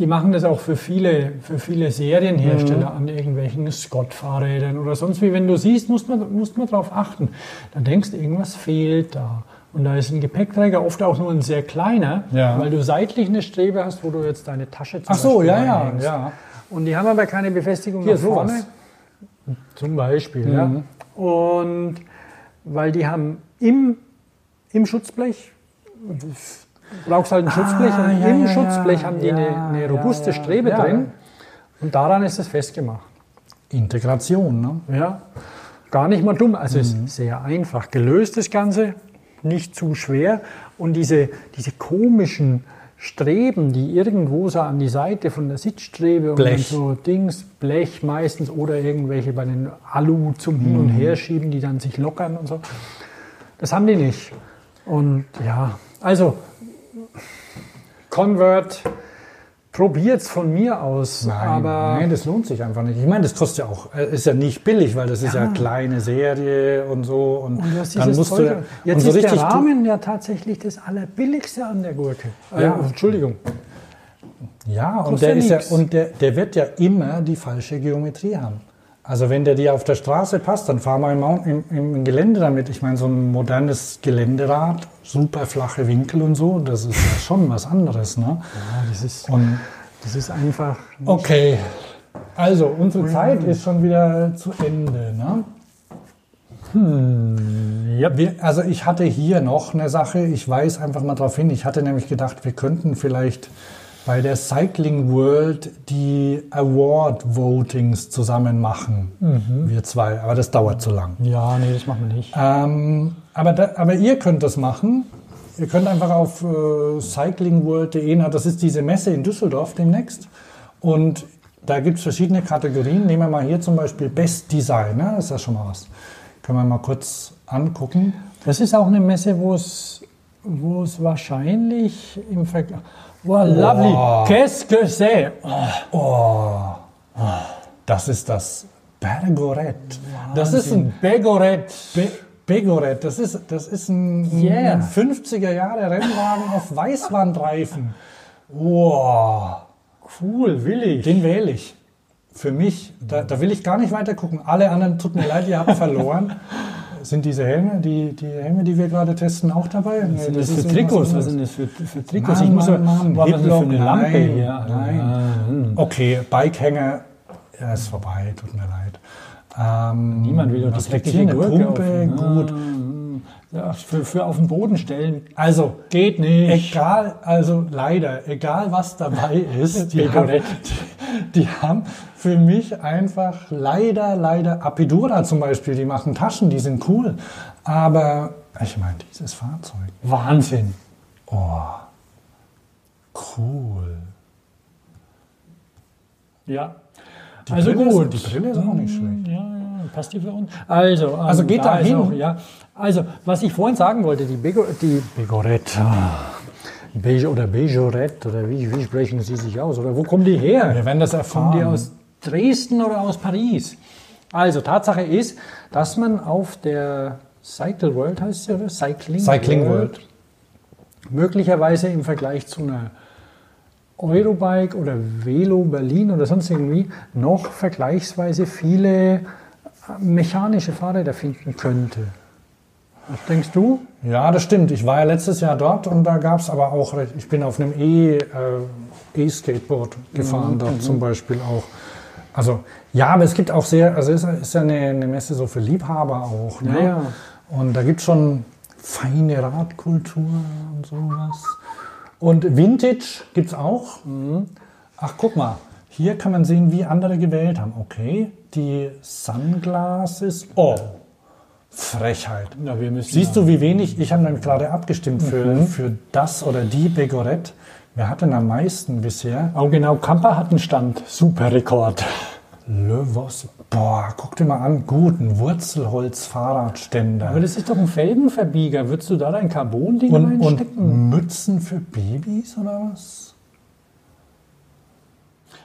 die machen das auch für viele, für viele Serienhersteller an irgendwelchen Scott-Fahrrädern oder sonst wie. Wenn du siehst, musst man, musst man darauf achten. Dann denkst du, irgendwas fehlt da. Und da ist ein Gepäckträger oft auch nur ein sehr kleiner, Ja. weil du seitlich eine Strebe hast, wo du jetzt deine Tasche zum Ach so, Beispiel ja, ja, ja. Und die haben aber keine Befestigung Hier, nach vorne. sowas. Zum Beispiel, ja. Und weil die haben im, im Schutzblech, brauchst halt ein Schutzblech, Ah, und ja, im ja, Schutzblech ja. haben die eine, eine robuste. Strebe drin und daran ist es festgemacht. Integration, ne? Ja, gar nicht mal dumm. Also Mhm. ist sehr einfach gelöst, das Ganze, nicht zu schwer. Und diese, diese komischen Streben, die irgendwo so an die Seite von der Sitzstrebe und Blech. dann so Dings, Blech meistens oder irgendwelche bei den Alu zum Hin Mhm. und Her schieben, die dann sich lockern und so. Das haben die nicht. Und ja, also Convert probiert's von mir aus, aber nein, das lohnt sich einfach nicht. Ich meine, das kostet ja auch, äh, ist ja nicht billig, weil das ist ja, kleine Serie und so. Und, Und du dann musst du Zeug- ja- und Jetzt so ist richtig der Rahmen ja tatsächlich das Allerbilligste an der Gurke. Ja. Äh, Entschuldigung. Ja, und, der, ja ist ja, und der, der wird ja immer die falsche Geometrie haben. Also wenn der dir auf der Straße passt, dann fahr mal im, im, im Gelände damit. Ich meine, so ein modernes Geländerad, super flache Winkel und so, das ist ja schon was anderes. Ne? Ja, das ist, Und das ist einfach. okay, also unsere Zeit ist schon wieder zu Ende. Ne? Ja, Wir, also ich hatte hier noch eine Sache, ich weise einfach mal darauf hin. Ich hatte nämlich gedacht, wir könnten vielleicht bei der Cycling World die Award Votings zusammen machen. Wir zwei, aber das dauert zu lang. ja, nee, das machen wir nicht. Ähm, aber, da, aber ihr könnt das machen. Ihr könnt einfach auf äh, cyclingworld.de, na, das ist diese Messe in Düsseldorf demnächst. Und da gibt es verschiedene Kategorien. Nehmen wir mal hier zum Beispiel Best Design. Ne? Das ist ja schon mal was. Können wir mal kurz angucken. Das ist auch eine Messe, wo es, wo es wahrscheinlich im Vergleich. Wow, lovely. Qu'est-ce que c'est? Oh, Das ist das Bergoret. Das ist ein Begoret. Be Begoret. Das ist, das ist ein, Yeah. ein 50er Jahre Rennwagen auf Weißwandreifen. Wow. Cool, will ich. Den wähle ich. Für mich, da, da will ich gar nicht weiter gucken. Alle anderen, tut mir leid, ihr habt verloren. <laughs> Sind diese Helme, die, die Helme, die wir gerade testen, auch dabei? Nee, sind das, ist für Trikots? Was sind das für, für Trikots? Mann, ich muss Mann, Mann. Wow, was ist das für eine Lampe nein, hier? nein. Ah, hm. Okay, Bikehänger, ja, ist vorbei, tut mir leid. Ähm, Niemand will doch die Gurke Pumpe, gut. Ja, für, für auf den Boden stellen. Also, Geht nicht. Egal, also leider, egal was dabei <laughs> ist, die, haben, die, die haben für mich einfach leider, leider Apidura zum Beispiel, die machen Taschen, die sind cool. Aber ich meine, dieses Fahrzeug, Wahnsinn. cool. Ja. Die also Brille ist- gut. die Brille ist auch nicht schlecht. Ja, ja, passt die für uns? Also, ähm, Also geht da ist hin. Auch, ja. Also, was ich vorhin sagen wollte, die, Bego, die Begorette. Beige oder Beigorette, oder wie, wie sprechen Sie sich aus? Oder wo kommen die her? Wir werden das erfahren. Kommen die aus Dresden oder aus Paris? Also, Tatsache ist, dass man auf der Cycle World heißt sie, oder? Cycling, Cycling World. möglicherweise im Vergleich zu einer Eurobike oder Velo Berlin oder sonst irgendwie noch vergleichsweise viele mechanische Fahrräder finden könnte. Was denkst du? Ja, das stimmt. Ich war ja letztes Jahr dort und da gab es aber auch, ich bin auf einem E, äh, E-Skateboard gefahren, dort zum Beispiel auch. Also ja, aber es gibt auch sehr, also es ist ja eine, eine Messe so für Liebhaber auch. Ne? Ja, ja. Und da gibt es schon feine Radkultur und sowas. Und Vintage gibt es auch. Ach, guck mal, hier kann man sehen, wie andere gewählt haben. Okay, die Sunglasses. Oh, Frechheit. Ja, Siehst du, wie wenig? Ich habe nämlich gerade abgestimmt für, für das oder die Begorette. Wer hat denn am meisten bisher? Oh genau, Kamper hat einen Stand. Super Rekord. Lövos. Boah, guck dir mal an. Guten Wurzelholz-Fahrradständer. Aber das ist doch ein Felgenverbieger. Würdest du da dein Carbon-Ding reinstecken? und Mützen für Babys oder was?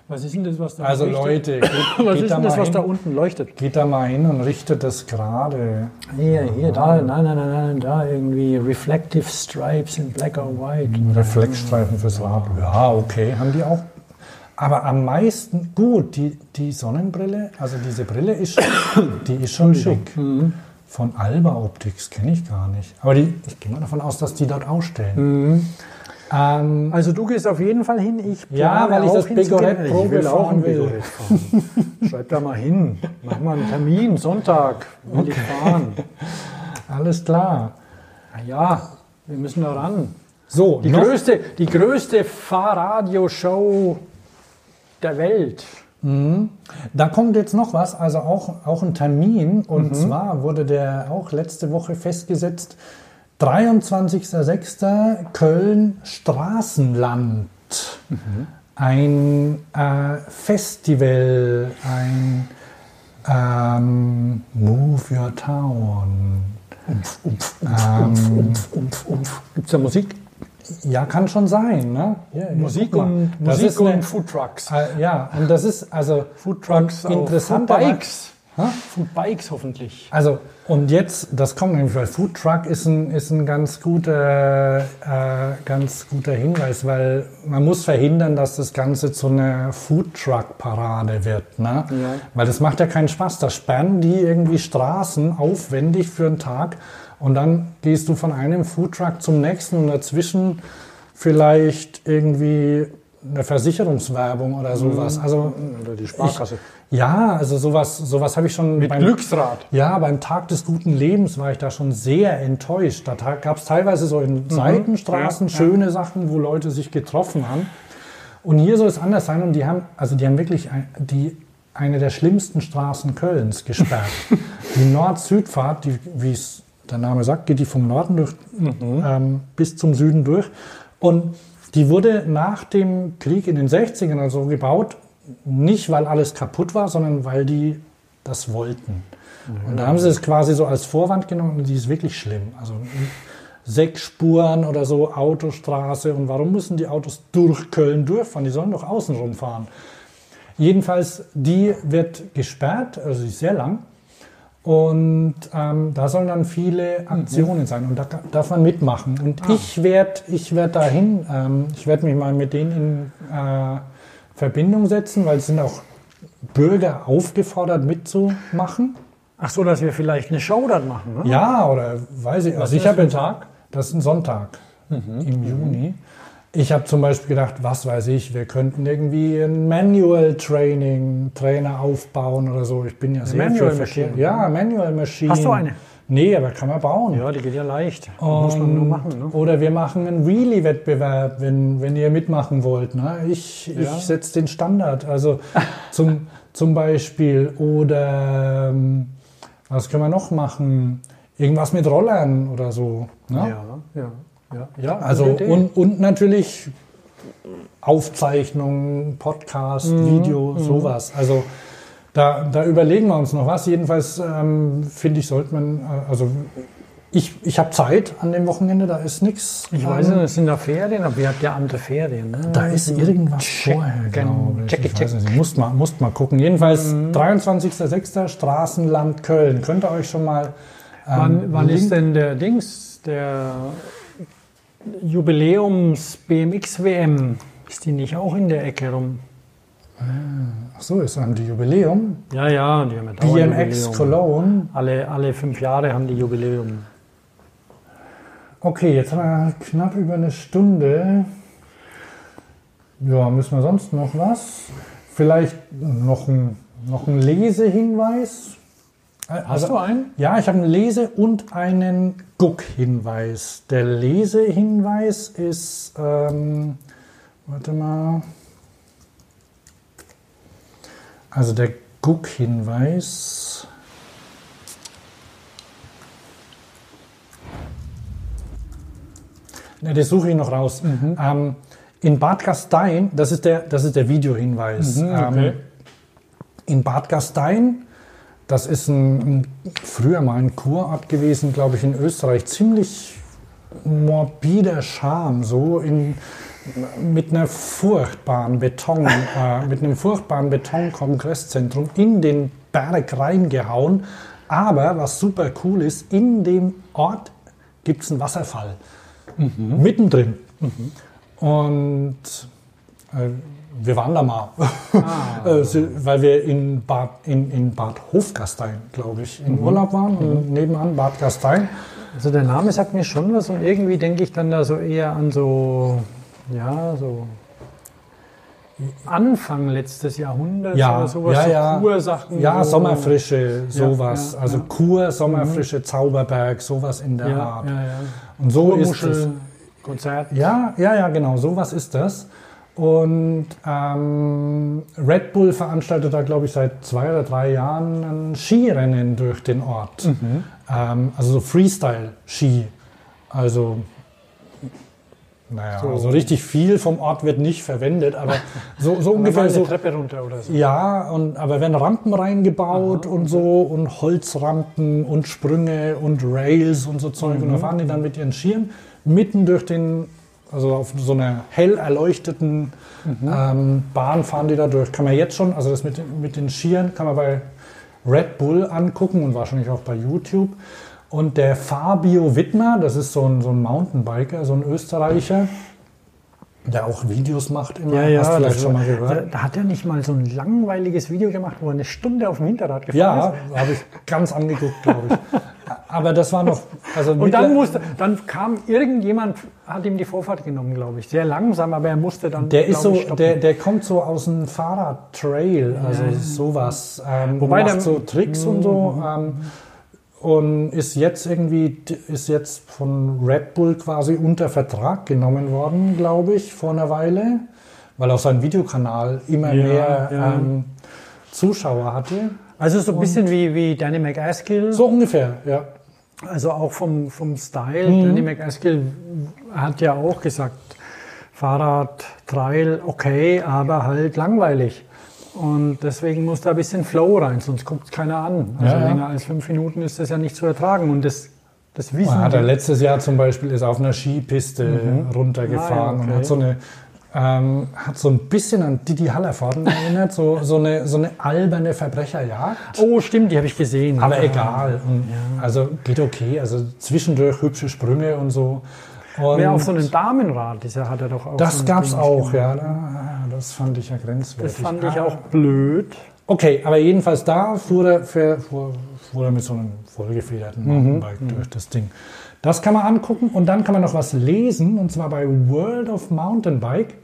Was ist denn das, was da Also leuchtet? Leute, <laughs> geht, Was geht ist da denn mal das, was hin, da unten leuchtet? geht da mal hin und richtet das gerade. Hier, hier, da, nein, nein, nein, nein, da irgendwie Reflective Stripes in Black or White. Reflexstreifen fürs Rad. Ja, okay, haben die auch. Aber am meisten, gut, die, die Sonnenbrille, also diese Brille ist, <coughs> die ist schon schick. Von Alba Optics kenne ich gar nicht. Aber die, ich gehe mal davon aus, dass die dort ausstellen. Ähm, Also du gehst auf jeden Fall hin. Ich Ja, weil ich auch das. Bigorette Ich will auch ein will. <laughs> Schreib da mal hin. Mach mal einen Termin, Sonntag. Will ich fahren. alles klar. Na ja, wir müssen da ran. So, Die größte, die größte Fahrradioshow der Welt. Da kommt jetzt noch was, also auch, auch ein Termin. Und zwar wurde der auch letzte Woche festgesetzt, 23.06. Köln Straßenland. Ein äh, Festival, ein ähm, Move Your Town. Ähm, Gibt es da Musik? ja, kann schon sein. Ne? Ja, Musik und, Das Musik ist eine- und Foodtrucks. Äh, ja, und das ist also Foodtrucks, und interessanter- Foodbikes. Hä? Foodbikes hoffentlich. Also, und jetzt, das kommt nämlich, weil Food Truck ist ein, ist ein ganz, guter, äh, ganz guter Hinweis, weil man muss verhindern, dass das Ganze zu einer Food Truck Parade wird. Ne? Ja. Weil das macht ja keinen Spaß. Da sperren die irgendwie Straßen aufwendig für einen Tag und dann gehst du von einem Food Truck zum nächsten und dazwischen vielleicht irgendwie eine Versicherungswerbung oder sowas. Also, Oder die Sparkasse. ja, also sowas, sowas habe ich schon Mit beim Glücksrad. ja, beim Tag des guten Lebens war ich da schon sehr enttäuscht. Da gab es teilweise so in Seitenstraßen Ja, ja. schöne Sachen, wo Leute sich getroffen haben. Und hier soll es anders sein. Und die haben, also die haben wirklich ein, die, eine der schlimmsten Straßen Kölns gesperrt. <laughs> die Nord-Süd-Fahrt, die, wie es der Name sagt, geht die vom Norden durch, ähm, bis zum Süden durch. Und die wurde nach dem Krieg in den 60ern oder so gebaut, nicht weil alles kaputt war, sondern weil die das wollten. Und da haben sie es quasi so als Vorwand genommen und die ist wirklich schlimm. Also sechs Spuren oder so, Autostraße. Und warum müssen die Autos durch Köln durchfahren? Die sollen doch außen rumfahren. Jedenfalls, die wird gesperrt, also sie ist sehr lang. Und ähm, da sollen dann viele Aktionen sein und da darf man mitmachen. Und ich werde ich werd dahin, ähm, ich werde mich mal mit denen in äh, Verbindung setzen, weil es sind auch Bürger aufgefordert mitzumachen. Ach so, dass wir vielleicht eine Show dann machen, ne? Ja, oder weiß ich. Also ist ich habe das für ein Tag? Das ist ein Sonntag im Juni. Ich habe zum Beispiel gedacht, was weiß ich, wir könnten irgendwie ein Manual Training Trainer aufbauen oder so. Ich bin ja sehr Manual für Verkehr. Machine? Ja, Manual Machine. Hast du eine? Nee, aber kann man bauen. Ja, die geht ja leicht. Muss man nur machen, ne? Oder wir machen einen Wheelie-Wettbewerb, wenn, wenn ihr mitmachen wollt. Ne? Ich, Ja. ich setze den Standard. Also <laughs> zum, zum Beispiel. Oder ähm, was können wir noch machen? Irgendwas mit Rollern oder so. Ne? Ja, ja, ja. ja Also und, und natürlich Aufzeichnungen, Podcast, Mhm, Video, sowas. Also da, da überlegen wir uns noch was. Jedenfalls ähm, finde ich, sollte man, äh, also ich, ich habe Zeit an dem Wochenende, da ist nichts. ich weiß nicht, es sind da Ferien, aber ihr habt ja andere Ferien. Ne? Da ist irgendwas Check- vorher, glaube ich. check ich check. Mhm. nicht, musst mal, musst mal gucken. Jedenfalls 23.06. Straßenland Köln. Könnt ihr euch schon mal... ähm, Wann, wann ist denn der Dings, der Jubiläums BMX WM? Ist die nicht auch in der Ecke rum? Ach so, ist ein Jubiläum. Ja, ja, die haben ja BMX Jubiläum. Cologne. Alle, alle fünf Jahre haben die Jubiläum. Okay, jetzt haben wir knapp über eine Stunde. Ja, müssen wir sonst noch was? Vielleicht noch ein, noch ein Lesehinweis? Hast du einen? Ja, ich habe einen Lese- und einen Guck-Hinweis. Der Lesehinweis ist, ähm, warte mal. Also der Guck-Hinweis. Ne, das suche ich noch raus. Ähm, in Bad Gastein, das ist der, das ist der Videohinweis. Mhm, okay. ähm, in Bad Gastein, das ist ein, früher mal ein Kurort gewesen, glaube ich, in Österreich, ziemlich morbider Charme, so in, mit einer furchtbaren Beton, äh, mit einem furchtbaren Betonkongreszentrum in den Berg reingehauen. Aber was super cool ist, in dem Ort gibt es einen Wasserfall. Mittendrin. Und äh, wir waren da mal. <laughs> Äh, so- weil wir in Bad, in, in Bad Hofgastein, glaube ich, in Urlaub waren. Und nebenan Bad Gastein. Also der Name sagt mir schon was und irgendwie denke ich dann da so eher an so, ja, so Anfang letztes Jahrhunderts Ja, oder sowas, ja, so ja. Kursachen. Ja, so. Sommerfrische, sowas. ja, also ja. Kur, Sommerfrische, Zauberberg, sowas in der Art. Und so ist es. Kurmuschel, Konzert. Ja, ja, ja, genau, sowas ist das. Und ähm, Red Bull veranstaltet da, glaube ich, seit zwei oder drei Jahren ein Skirennen durch den Ort. Mhm. Ähm, also so Freestyle-Ski. Also, naja, so. So. richtig viel vom Ort wird nicht verwendet, aber <laughs> so, so Ungefähr eine so. Treppe runter oder so. Ja, und, aber werden Rampen reingebaut und so und Holzrampen und Sprünge und Rails und so Zeug. Und da fahren die dann mit ihren Skiern mitten durch den, also auf so einer hell erleuchteten ähm, Bahn fahren die da durch. Kann man jetzt schon, also das mit, den- mit den Skiern kann man bei Red Bull angucken und wahrscheinlich auch bei YouTube. Und der Fabio Wittmer, das ist so ein, so ein Mountainbiker, so ein Österreicher, der auch Videos macht immer. Ja, ja, Hast du vielleicht schon mal gehört? Da, da hat er nicht mal so ein langweiliges Video gemacht, wo er eine Stunde auf dem Hinterrad gefahren Ja, ist. habe ich ganz angeguckt, glaube ich. <laughs> Aber das war noch. Also Und dann, musste, dann kam irgendjemand, hat ihm die Vorfahrt genommen, glaube ich. Sehr langsam, aber er musste dann. der ist so, ich, der, der kommt so aus dem Fahrradtrail, also sowas. Ähm, Wobei macht der- so Tricks und so. Ähm, und ist jetzt irgendwie, ist jetzt von Red Bull quasi unter Vertrag genommen worden, glaube ich, vor einer Weile, weil auf seinem Videokanal immer Ja, mehr ja. Ähm, Zuschauer hatte. Also so ein bisschen wie, wie Danny McAskill. So ungefähr, ja. Also auch vom, vom Style. Mhm. Danny McAskill hat ja auch gesagt, Fahrrad, Trail, okay, aber halt langweilig. Und deswegen muss da ein bisschen Flow rein, sonst guckt es keiner an. Also Ja, ja. länger als fünf Minuten ist das ja nicht zu ertragen. Und das, das Wissen. hat er letztes Jahr zum Beispiel ist auf einer Skipiste runtergefahren Ah, ja, okay. und hat so eine ähm, hat so ein bisschen an Didi Hallervorden erinnert, so, so, eine, so eine alberne Verbrecherjagd. oh, stimmt, die habe ich gesehen. Aber Ja. egal. Und Also geht okay. Also zwischendurch hübsche Sprünge und so. Und Wer auf so einem Damenrad ja, hat er doch auch. so das ein gab es Ding auch, gemacht. ja. Da- Das fand ich ja grenzwertig. Das fand ich Ah. auch blöd. Okay, aber jedenfalls da fuhr er, fuhr, fuhr, fuhr er mit so einem vollgefederten Mhm. Mountainbike durch das Ding. Das kann man angucken und dann kann man noch was lesen und zwar bei World of Mountainbike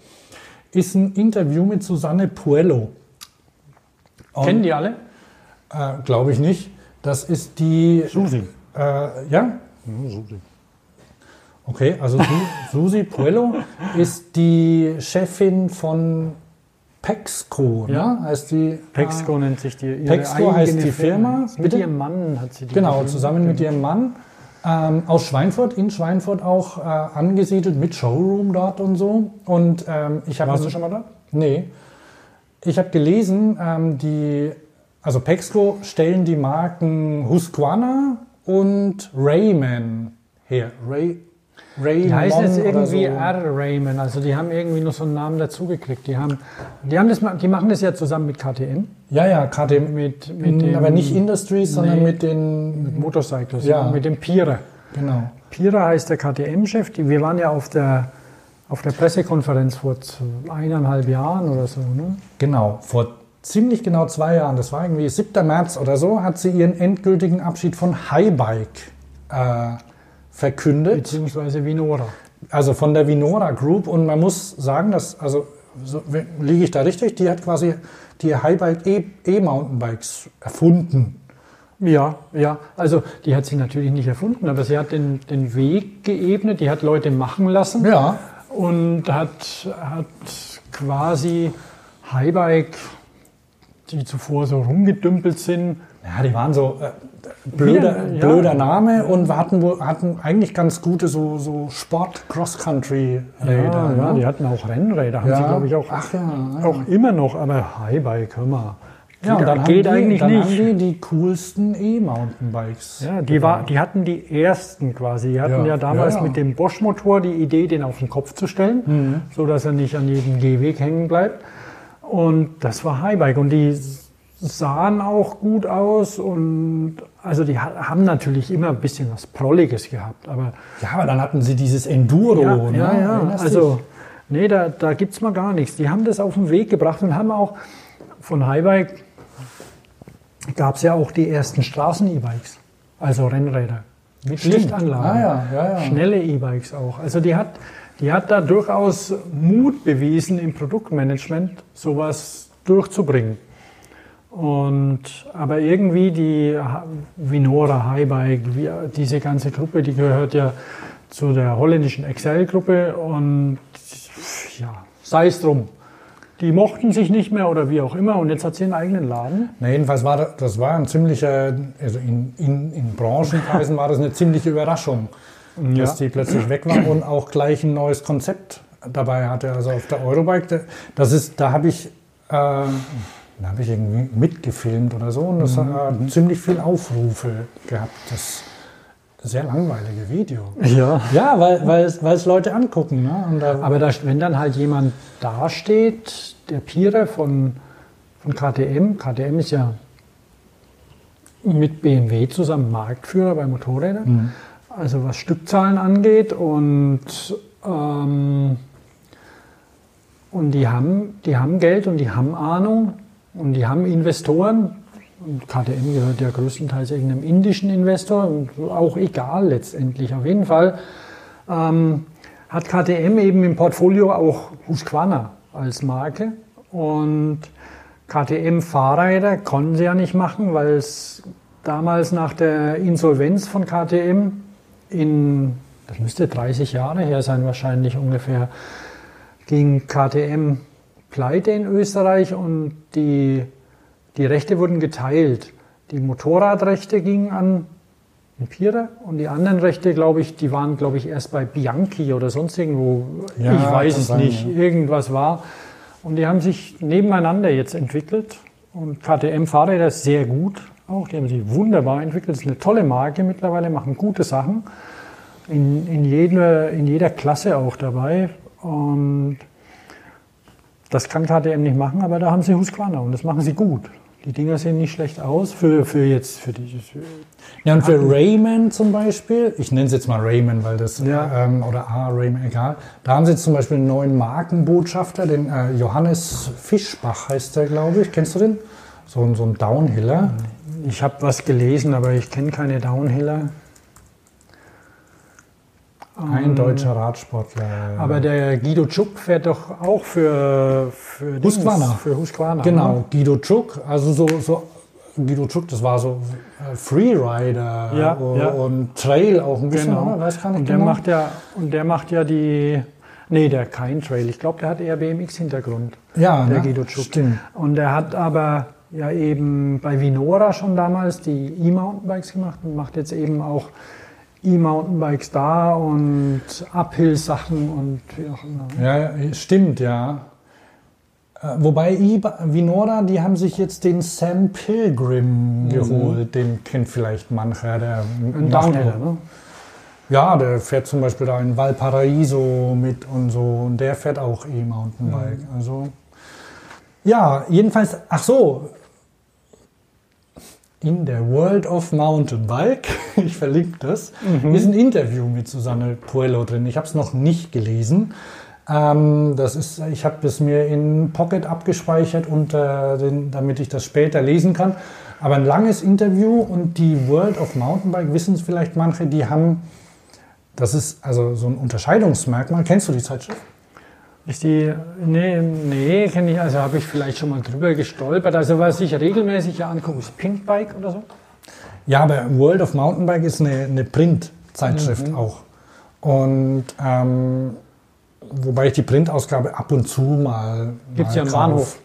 ist ein Interview mit Susanne Puello. Und, Kennen die alle? Äh, Glaube ich nicht. Das ist die. Susi. Äh, ja? Okay, also Su <laughs> Susi Puello ist die Chefin von Pexco, Ja. ne? Heißt die? Pexco nennt sich die. ihre Pexco heißt die Firma, Mit bitte? ihrem Mann hat sie die. Genau, zusammen mit ihrem Mann. Ähm, aus Schweinfurt, in Schweinfurt auch äh, angesiedelt, mit Showroom dort und so. Und ähm, ich habe. Warst du schon mal da? Nee. Ich habe gelesen, ähm, die, also Pexco stellen die Marken Husqvarna und Rayman her. Ray, Raymon Die heißen jetzt irgendwie so. R. Raymond, also die haben irgendwie noch so einen Namen dazugekriegt. Die, haben, die, haben das, die machen das ja zusammen mit KTM, Ja, ja, KTM. mit, mit dem aber nicht Industries, sondern Nee. mit den. Motorcycles, Ja. ja. mit dem Pira. Genau. Pira heißt der KTM-Chef. Wir waren ja auf der, auf der Pressekonferenz vor eineinhalb Jahren oder so. Ne? Genau. Vor ziemlich genau zwei Jahren, das war irgendwie 7. März oder so, hat sie ihren endgültigen Abschied von Highbike äh, verkündet. Beziehungsweise Vinora. Also von der Vinora Group. Und man muss sagen, dass, also so, liege ich da richtig, die hat quasi die Highbike E- E-Mountainbikes erfunden. Ja, ja. Also die hat sie natürlich nicht erfunden, aber sie hat den, den Weg geebnet, die hat Leute machen lassen Ja. und hat, hat quasi Highbike, die zuvor so rumgedümpelt sind, Ja, die waren so äh, blöder, Ja, blöder Name und hatten, hatten eigentlich ganz gute so, so Sport-Cross-Country-Räder. ja, ja, ne? die hatten auch Rennräder, haben sie glaube ich auch, Ach auch immer noch, aber Highbike, hör mal. ja, und dann geht haben die, eigentlich dann nicht. haben die die coolsten E-Mountainbikes. Ja, die, war, die hatten die ersten quasi. Die hatten Ja, ja, damals ja, ja. mit dem Bosch-Motor die Idee, den auf den Kopf zu stellen, so dass er nicht an jedem Gehweg hängen bleibt. Und das war Highbike. Und die sahen auch gut aus. Und also die ha- haben natürlich immer ein bisschen was Prolliges gehabt. Aber Ja, aber dann hatten sie dieses Enduro. ja, ne? ja, ja. Also, nee, da, da gibt es mal gar nichts. Die haben das auf den Weg gebracht und haben auch von Highbike gab es ja auch die ersten Straßen-E-Bikes, also Rennräder mit Stimmt. Lichtanlagen. Ah, ja, ja, ja. Schnelle E-Bikes auch. Also die hat, die hat da durchaus Mut bewiesen, im Produktmanagement sowas durchzubringen. Und, aber irgendwie die Vinora Highbike, diese ganze Gruppe, die gehört ja zu der holländischen Excel-Gruppe und ja, sei es drum. Die mochten sich nicht mehr oder wie auch immer und jetzt hat sie einen eigenen Laden. Na, jedenfalls war das, das war ein ziemlicher, also in, in, in Branchenkreisen war das eine ziemliche Überraschung, dass die plötzlich weg war und auch gleich ein neues Konzept dabei hatte. Also auf der Eurobike, da- das ist, da habe ich, äh, da habe ich irgendwie mitgefilmt oder so und das hat äh, ziemlich viel Aufrufe gehabt. Das sehr langweilige Video. Ja. Ja, weil, weil, es, weil es Leute angucken. Ne? Da, Aber da, wenn dann halt jemand dasteht, der Pierer von, von KTM, KTM ist ja mit BMW zusammen Marktführer bei Motorrädern, also was Stückzahlen angeht und, ähm, und die, haben, die haben Geld und die haben Ahnung und die haben Investoren. Und KTM gehört ja größtenteils irgendeinem indischen Investor, und auch egal letztendlich. Auf jeden Fall ähm, hat KTM eben im Portfolio auch Husqvarna als Marke. Und KTM-Fahrräder konnten sie ja nicht machen, weil es damals nach der Insolvenz von KTM in, das müsste 30 Jahre her sein wahrscheinlich ungefähr, ging KTM pleite in Österreich und die, die Rechte wurden geteilt. Die Motorradrechte gingen an Pierer und die anderen Rechte, glaube ich, die waren, glaube ich, erst bei Bianchi oder sonst irgendwo. Ja, ich weiß es sein, nicht. ja. Irgendwas war. Und die haben sich nebeneinander jetzt entwickelt. Und KTM-Fahrräder sehr gut. Auch die haben sich wunderbar entwickelt. Das ist eine tolle Marke mittlerweile, machen gute Sachen. In, in, jeder, in jeder Klasse auch dabei. Und das kann KTM nicht machen, aber da haben sie Husqvarna und das machen sie gut. Die Dinger sehen nicht schlecht aus für, für jetzt, für die, für Ja, und für Rayman zum Beispiel, ich nenne es jetzt mal Rayman, weil das, Ja. ähm, oder A, Rayman, egal. Da haben sie jetzt zum Beispiel einen neuen Markenbotschafter, den äh, Johannes Fischbach heißt der, glaube ich. Kennst du den? So, so ein Downhiller. Ich habe was gelesen, aber ich kenne keine Downhiller. Ein deutscher Radsportler. Aber der Guido Tschuck fährt doch auch für, für Dings, Husqvarna. Für Husqvarna. Genau, ne? Guido Czuk, also so, so Guido Czuk, das war so äh, Freerider Ja, und, ja. und Trail auch ein bisschen, Genau. Weiß gar nicht Und der genau. macht ja, und der macht ja die, nee, der hat kein Trail. Ich glaube, der hat eher BMX-Hintergrund. ja, der ne? Guido Tschuck. Stimmt. Und er hat aber ja eben bei Vinora schon damals die E-Mountainbikes gemacht und macht jetzt eben auch E-Mountainbikes da und Uphill-Sachen und wie auch immer. Ja, stimmt, ja. Äh, Wobei Vinora, die haben sich jetzt den Sam Pilgrim geholt. Den kennt vielleicht mancher. Der Ein Downhiller, ne? Ja, der fährt zum Beispiel da in Valparaiso mit und so. Und der fährt auch E-Mountainbike. Also, ja, jedenfalls, ach so. In der World of Mountainbike, <laughs> ich verlinke das, ist ein Interview mit Susanne Puello drin. Ich habe es noch nicht gelesen. Ähm, das ist, ich habe das mir in Pocket abgespeichert, unter den, damit ich das später lesen kann. Aber ein langes Interview und die World of Mountainbike, wissen es vielleicht manche, die haben, das ist also so ein Unterscheidungsmerkmal. Kennst du die Zeitschrift? Ist die, nee, nee, kenne ich, also habe ich vielleicht schon mal drüber gestolpert. Also was ich regelmäßig angucke, ist Pinkbike oder so. Ja, aber World of Mountainbike ist eine, eine Print-Zeitschrift Mhm. auch. Und ähm, wobei ich die Printausgabe ab und zu mal. Gibt's mal ja kauf. Bahnhof.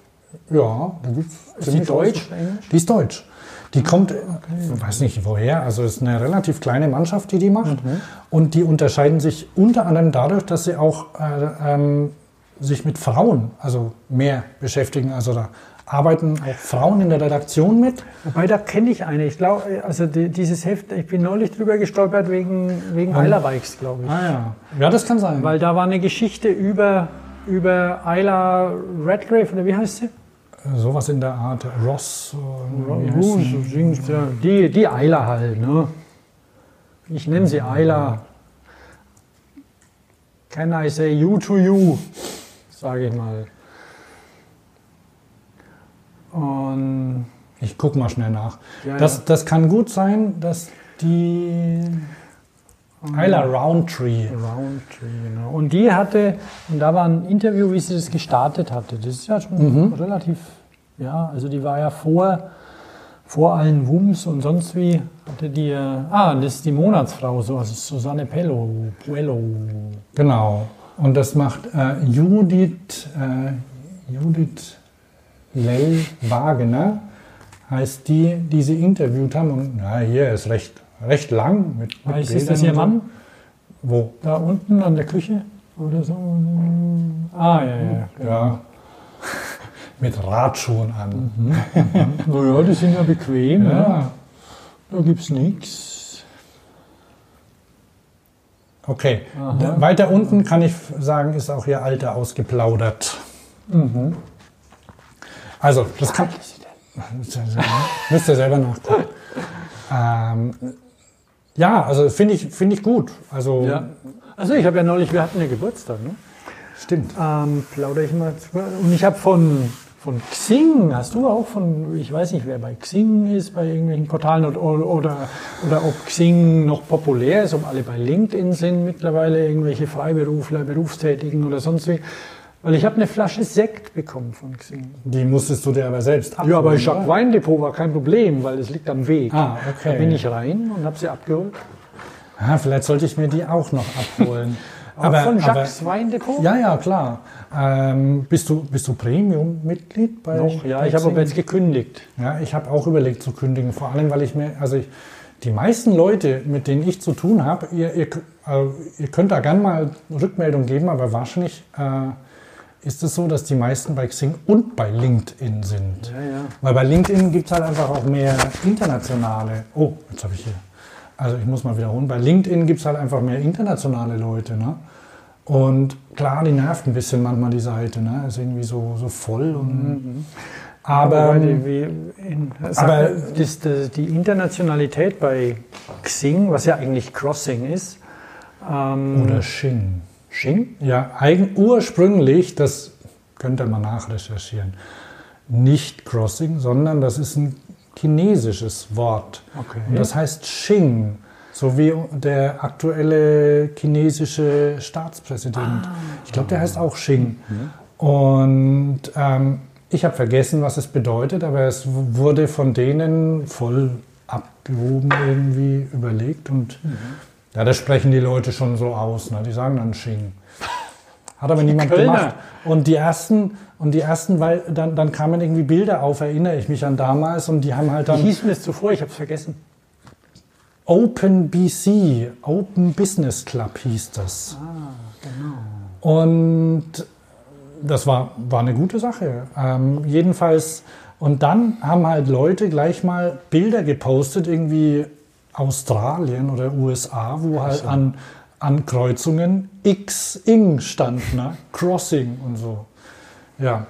Ja, da gibt's. Ist die deutsch. Englisch? Die ist deutsch. Die kommt, ich weiß nicht woher, also es ist eine relativ kleine Mannschaft, die die macht. Mhm. Und die unterscheiden sich unter anderem dadurch, dass sie auch äh, ähm, sich mit Frauen also mehr beschäftigen. Also da arbeiten auch Frauen in der Redaktion mit. Wobei, da kenne ich eine. Ich glaube, also die, dieses Heft, ich bin neulich drüber gestolpert wegen, wegen Eiler-Bikes, glaube ich. Ah ja. Ja, das kann sein. Weil da war eine Geschichte über, über Ayla Redgrave, oder wie heißt sie? Sowas in der Art. Ross. äh, ja. Die, die Ayla halt, ne? Ich nenne sie Ayla. Can I say you to you? Sage ich mal. Und Ich guck mal schnell nach. Ja, das, ja. das kann gut sein, dass die Isla Roundtree. Roundtree, genau. Und die hatte, und da war ein Interview, wie sie das gestartet hatte. Das ist ja schon relativ, ja, also die war ja vor, vor allen Wums und sonst wie hatte die, ah, das ist die Monatsfrau, so, also Susanne Pello, Puello. Genau. Und das macht äh, Judith, äh, Judith Lell Wagener, heißt die, die sie interviewt haben. Und ja, hier ist recht, recht lang. Mit, mit Ist Bildern das ihr. Mann? Wo? Da unten an der Küche? Oder so? Ah, ja, ja. Ja. <laughs> mit Radschuhen an. Naja, die sind ja bequem, <laughs> ja. Ja. Da gibt's nichts. Okay. Aha. Weiter unten kann ich sagen, ist auch ihr Alter ausgeplaudert. Mhm. Also, das kann. Müsst ihr selber nachgucken. ähm, ja, also finde ich, finde ich gut. Also, Ja. Also ich habe ja neulich, wir hatten ja Geburtstag, ne? stimmt. Ähm, plaudere ich mal. Und ich habe von, von Xing, hast du auch von, ich weiß nicht, wer bei Xing ist, bei irgendwelchen Portalen oder, oder, oder ob Xing noch populär ist, ob alle bei LinkedIn sind mittlerweile, irgendwelche Freiberufler, Berufstätigen oder sonst wie. Weil ich habe eine Flasche Sekt bekommen von Xing. Die musstest du dir aber selbst abholen. Ja, aber ich oder? habe Weindepot, war kein Problem, weil es liegt am Weg. Ah, okay. Da bin ich rein und habe sie abgeholt. Ah, vielleicht sollte ich mir die auch noch abholen. <laughs> Auch von Jacques Weindepot? ja, ja, klar. Ähm, bist du, bist du Premium-Mitglied bei Noch, ja, ich habe aber jetzt gekündigt. Ja, ich habe auch überlegt zu kündigen, vor allem weil ich mir, also ich, die meisten Leute, mit denen ich zu tun habe, ihr, ihr, also ihr könnt da gern mal Rückmeldung geben, aber wahrscheinlich äh, ist es so, dass die meisten bei Xing und bei LinkedIn sind. Ja, ja. Weil bei LinkedIn gibt es halt einfach auch mehr internationale. Oh, jetzt habe ich hier. Also ich muss mal wiederholen. Bei LinkedIn gibt es halt einfach mehr internationale Leute. Ne? Und klar, die nervt ein bisschen manchmal die Seite. Ne? Ist irgendwie so, so voll. Und, Aber. Wobei die, in, aber- das, das, die Internationalität bei Xing, was ja eigentlich Crossing ist, ähm, Oder Xing. Xing? Ja, eigen, ursprünglich, das könnt ihr mal nachrecherchieren, nicht Crossing, sondern das ist ein chinesisches Wort. Okay. Und das heißt Xing, so wie der aktuelle chinesische Staatspräsident. Ich glaube, der heißt auch Xing. Und ähm, ich habe vergessen, was es bedeutet, aber es wurde von denen voll abgehoben irgendwie überlegt. Und ja, das sprechen die Leute schon so aus. Ne? Die sagen dann Xing. Hat aber niemand Kölner. gemacht. Und die ersten, und die ersten, weil dann, dann kamen irgendwie Bilder auf, erinnere ich mich an damals, und die haben halt Wie dann hieß denn das zuvor? Ich habe es vergessen. Open BC, Open Business Club hieß das. Ah, genau. Und das war, war eine gute Sache. Ähm, jedenfalls, und dann haben halt Leute gleich mal Bilder gepostet, irgendwie Australien oder USA, wo halt an, an Kreuzungen X-Ing stand, ne? Crossing und so. Ja.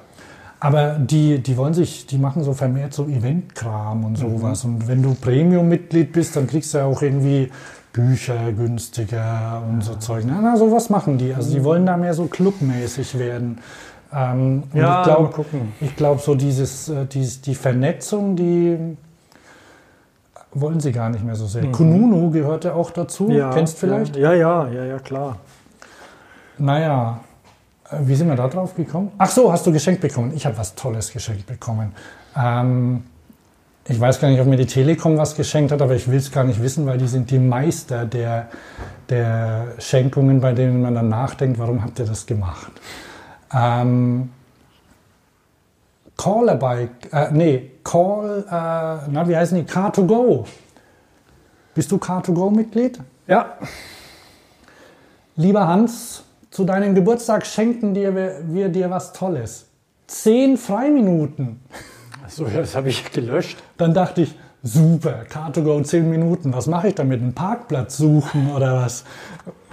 Aber die, die wollen sich, die machen so vermehrt so Eventkram und sowas. Und wenn du Premium-Mitglied bist, dann kriegst du ja auch irgendwie Bücher günstiger und so Zeug. Na, na, sowas machen die. Also die wollen da mehr so clubmäßig werden. Ähm, und Ja, ich glaube, mal gucken. ich glaube, so dieses, äh, dieses, die Vernetzung, die wollen sie gar nicht mehr so sehr. Kununu gehört ja auch dazu. Kennst vielleicht? Ja, ja, ja, ja, klar. Naja, wie sind wir da drauf gekommen? Ach so, hast du geschenkt bekommen. Ich habe was Tolles geschenkt bekommen. Ähm, ich weiß gar nicht, ob mir die Telekom was geschenkt hat, aber ich will es gar nicht wissen, weil die sind die Meister der, der Schenkungen, bei denen man dann nachdenkt, warum habt ihr das gemacht? Ähm, Call a Bike, äh, nee, Call, äh, na, wie heißen die? Car2Go. Bist du Car2Go-Mitglied? Ja, Lieber Hans, zu deinem Geburtstag schenken dir, wir, dir was Tolles. Zehn Freiminuten. so, das habe ich gelöscht. Dann dachte ich, super, Car2Go 10 Minuten. Was mache ich damit? Einen Parkplatz suchen oder was?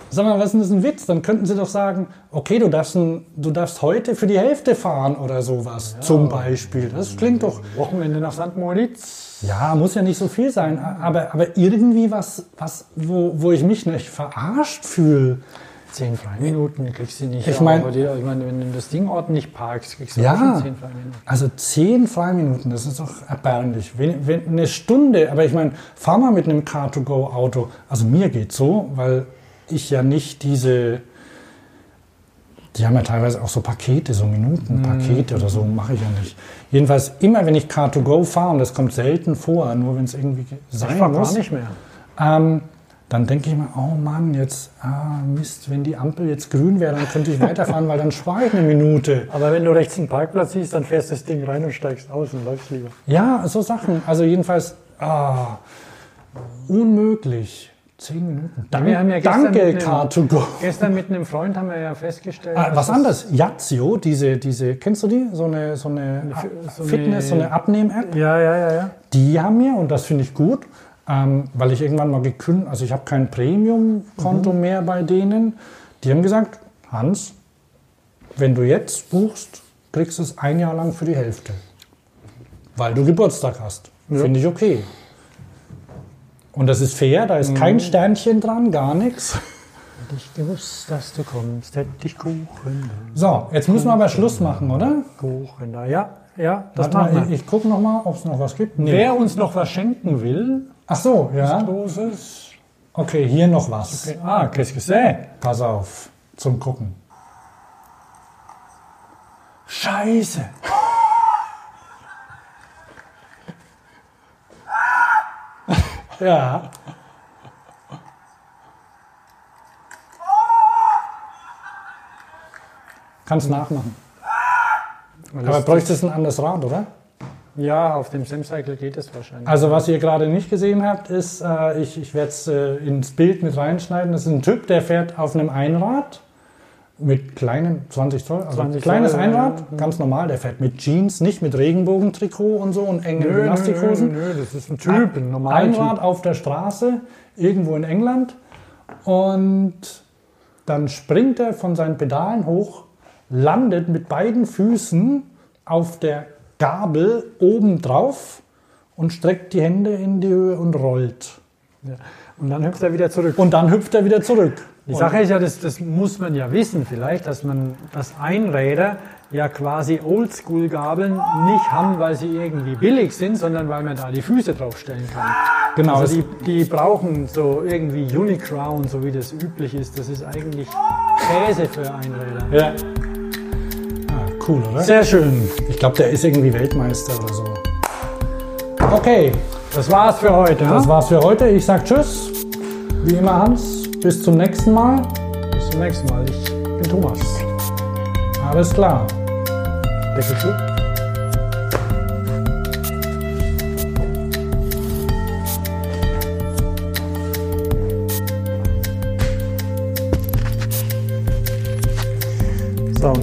Sag mal, was ist denn das ein Witz? Dann könnten sie doch sagen, okay, du darfst, ein, du darfst heute für die Hälfte fahren oder sowas, zum Beispiel. Das klingt doch, Wochenende nach St. Moritz. ja, muss ja nicht so viel sein, aber, aber irgendwie was, was wo, wo ich mich nicht verarscht fühle. Zehn Freiminuten kriegst du nicht. Ich mein- die- ich meine, wenn du das Ding ordentlich parkst, kriegst du Ja. auch schon zehn Freiminuten. Also zehn Freiminuten, das ist doch erbärmlich. Wenn, wenn eine Stunde, aber ich meine, fahr mal mit einem Car2Go-Auto. Also mir geht so, weil ich ja nicht diese. Die haben ja teilweise auch so Pakete, so Minutenpakete oder so, mache ich ja nicht. Jedenfalls immer, wenn ich Car2Go fahre, und das kommt selten vor, nur wenn es irgendwie Ich sein fahr muss, gar nicht mehr. ähm, dann denke ich mir, oh Mann, jetzt, ah, Mist, wenn die Ampel jetzt grün wäre, dann könnte ich weiterfahren, weil dann spare ich eine Minute. Aber wenn du rechts einen Parkplatz siehst, dann fährst du das Ding rein und steigst aus und läufst lieber. Ja, so Sachen. Also jedenfalls, ah, unmöglich. Zehn Minuten. Dank, Wir haben ja gestern danke, mit einem- Car2Go. Gestern mit einem Freund haben wir ja festgestellt, Ah, was anderes, Yazio, diese, diese, kennst du die? So eine, so eine, so eine- Fitness, so eine Abnehm-App. Ja, ja, ja, ja. Die haben mir, und das finde ich gut, ähm, weil ich irgendwann mal gekündigt, also ich habe kein Premium-Konto Mhm. mehr bei denen. Die haben gesagt, Hans, wenn du jetzt buchst, kriegst du es ein Jahr lang für die Hälfte. Weil du Geburtstag hast. Finde ich okay. Und das ist fair, da ist Mhm. kein Sternchen dran, gar nichts. <laughs> Hätte ich gewusst, dass du kommst, hätte ich Kuchen. So, jetzt müssen wir aber Schluss machen, oder? Kuchen. Ja, ja, das Warte machen wir. ich, ich gucke noch mal, ob es noch was gibt. Nee. Wer uns noch was schenken will, Ach so, ja. Großes. Okay, hier noch was. Ah, qu'est-ce que c'est? Pass auf, zum Gucken. Scheiße. <laughs> Ja. Kannst nachmachen. Aber bräuchtest ein anderes Rad, oder? Ja, auf dem Samcycle geht es wahrscheinlich. Also was ihr gerade nicht gesehen habt, ist, äh, ich, ich werde es äh, ins Bild mit reinschneiden, das ist ein Typ, der fährt auf einem Einrad mit kleinen 20 Zoll, also 20 kleines Zoll, Einrad, ja, ganz normal, der fährt mit Jeans, nicht mit Regenbogentrikot und so und engen nö, nö, nö, Gymnastikhosen. nö, das ist ein Typ, ein normaler Einrad Typ. auf der Straße, irgendwo in England. Und dann springt er von seinen Pedalen hoch, landet mit beiden Füßen auf der Gabel oben drauf und streckt die Hände in die Höhe und rollt. Ja. Und dann hüpft er wieder zurück. Und dann hüpft er wieder zurück. Die Sache ist ja, das, das muss man ja wissen vielleicht, dass man, dass Einräder ja quasi Oldschool-Gabeln nicht haben, weil sie irgendwie billig sind, sondern weil man da die Füße draufstellen kann. Genau. Also die, die brauchen so irgendwie Unicrown, so wie das üblich ist. Das ist eigentlich Käse für Einräder. ja. Cool, oder? Sehr schön. Ich glaube, der ist irgendwie Weltmeister oder so. Okay, Das war's für heute. das Ja? war's für heute. Ich sag Tschüss. Wie immer, Hans. Bis zum nächsten Mal. Bis zum nächsten Mal. Ich bin Thomas. Alles klar. Deckel zu.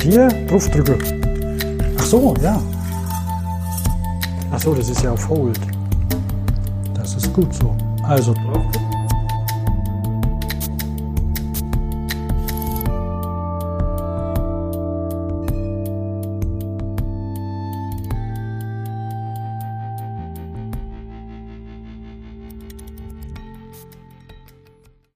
Hier drauf drücken. Ach so, ja. Achso, das ist ja auf Hold. Das ist gut so. Also.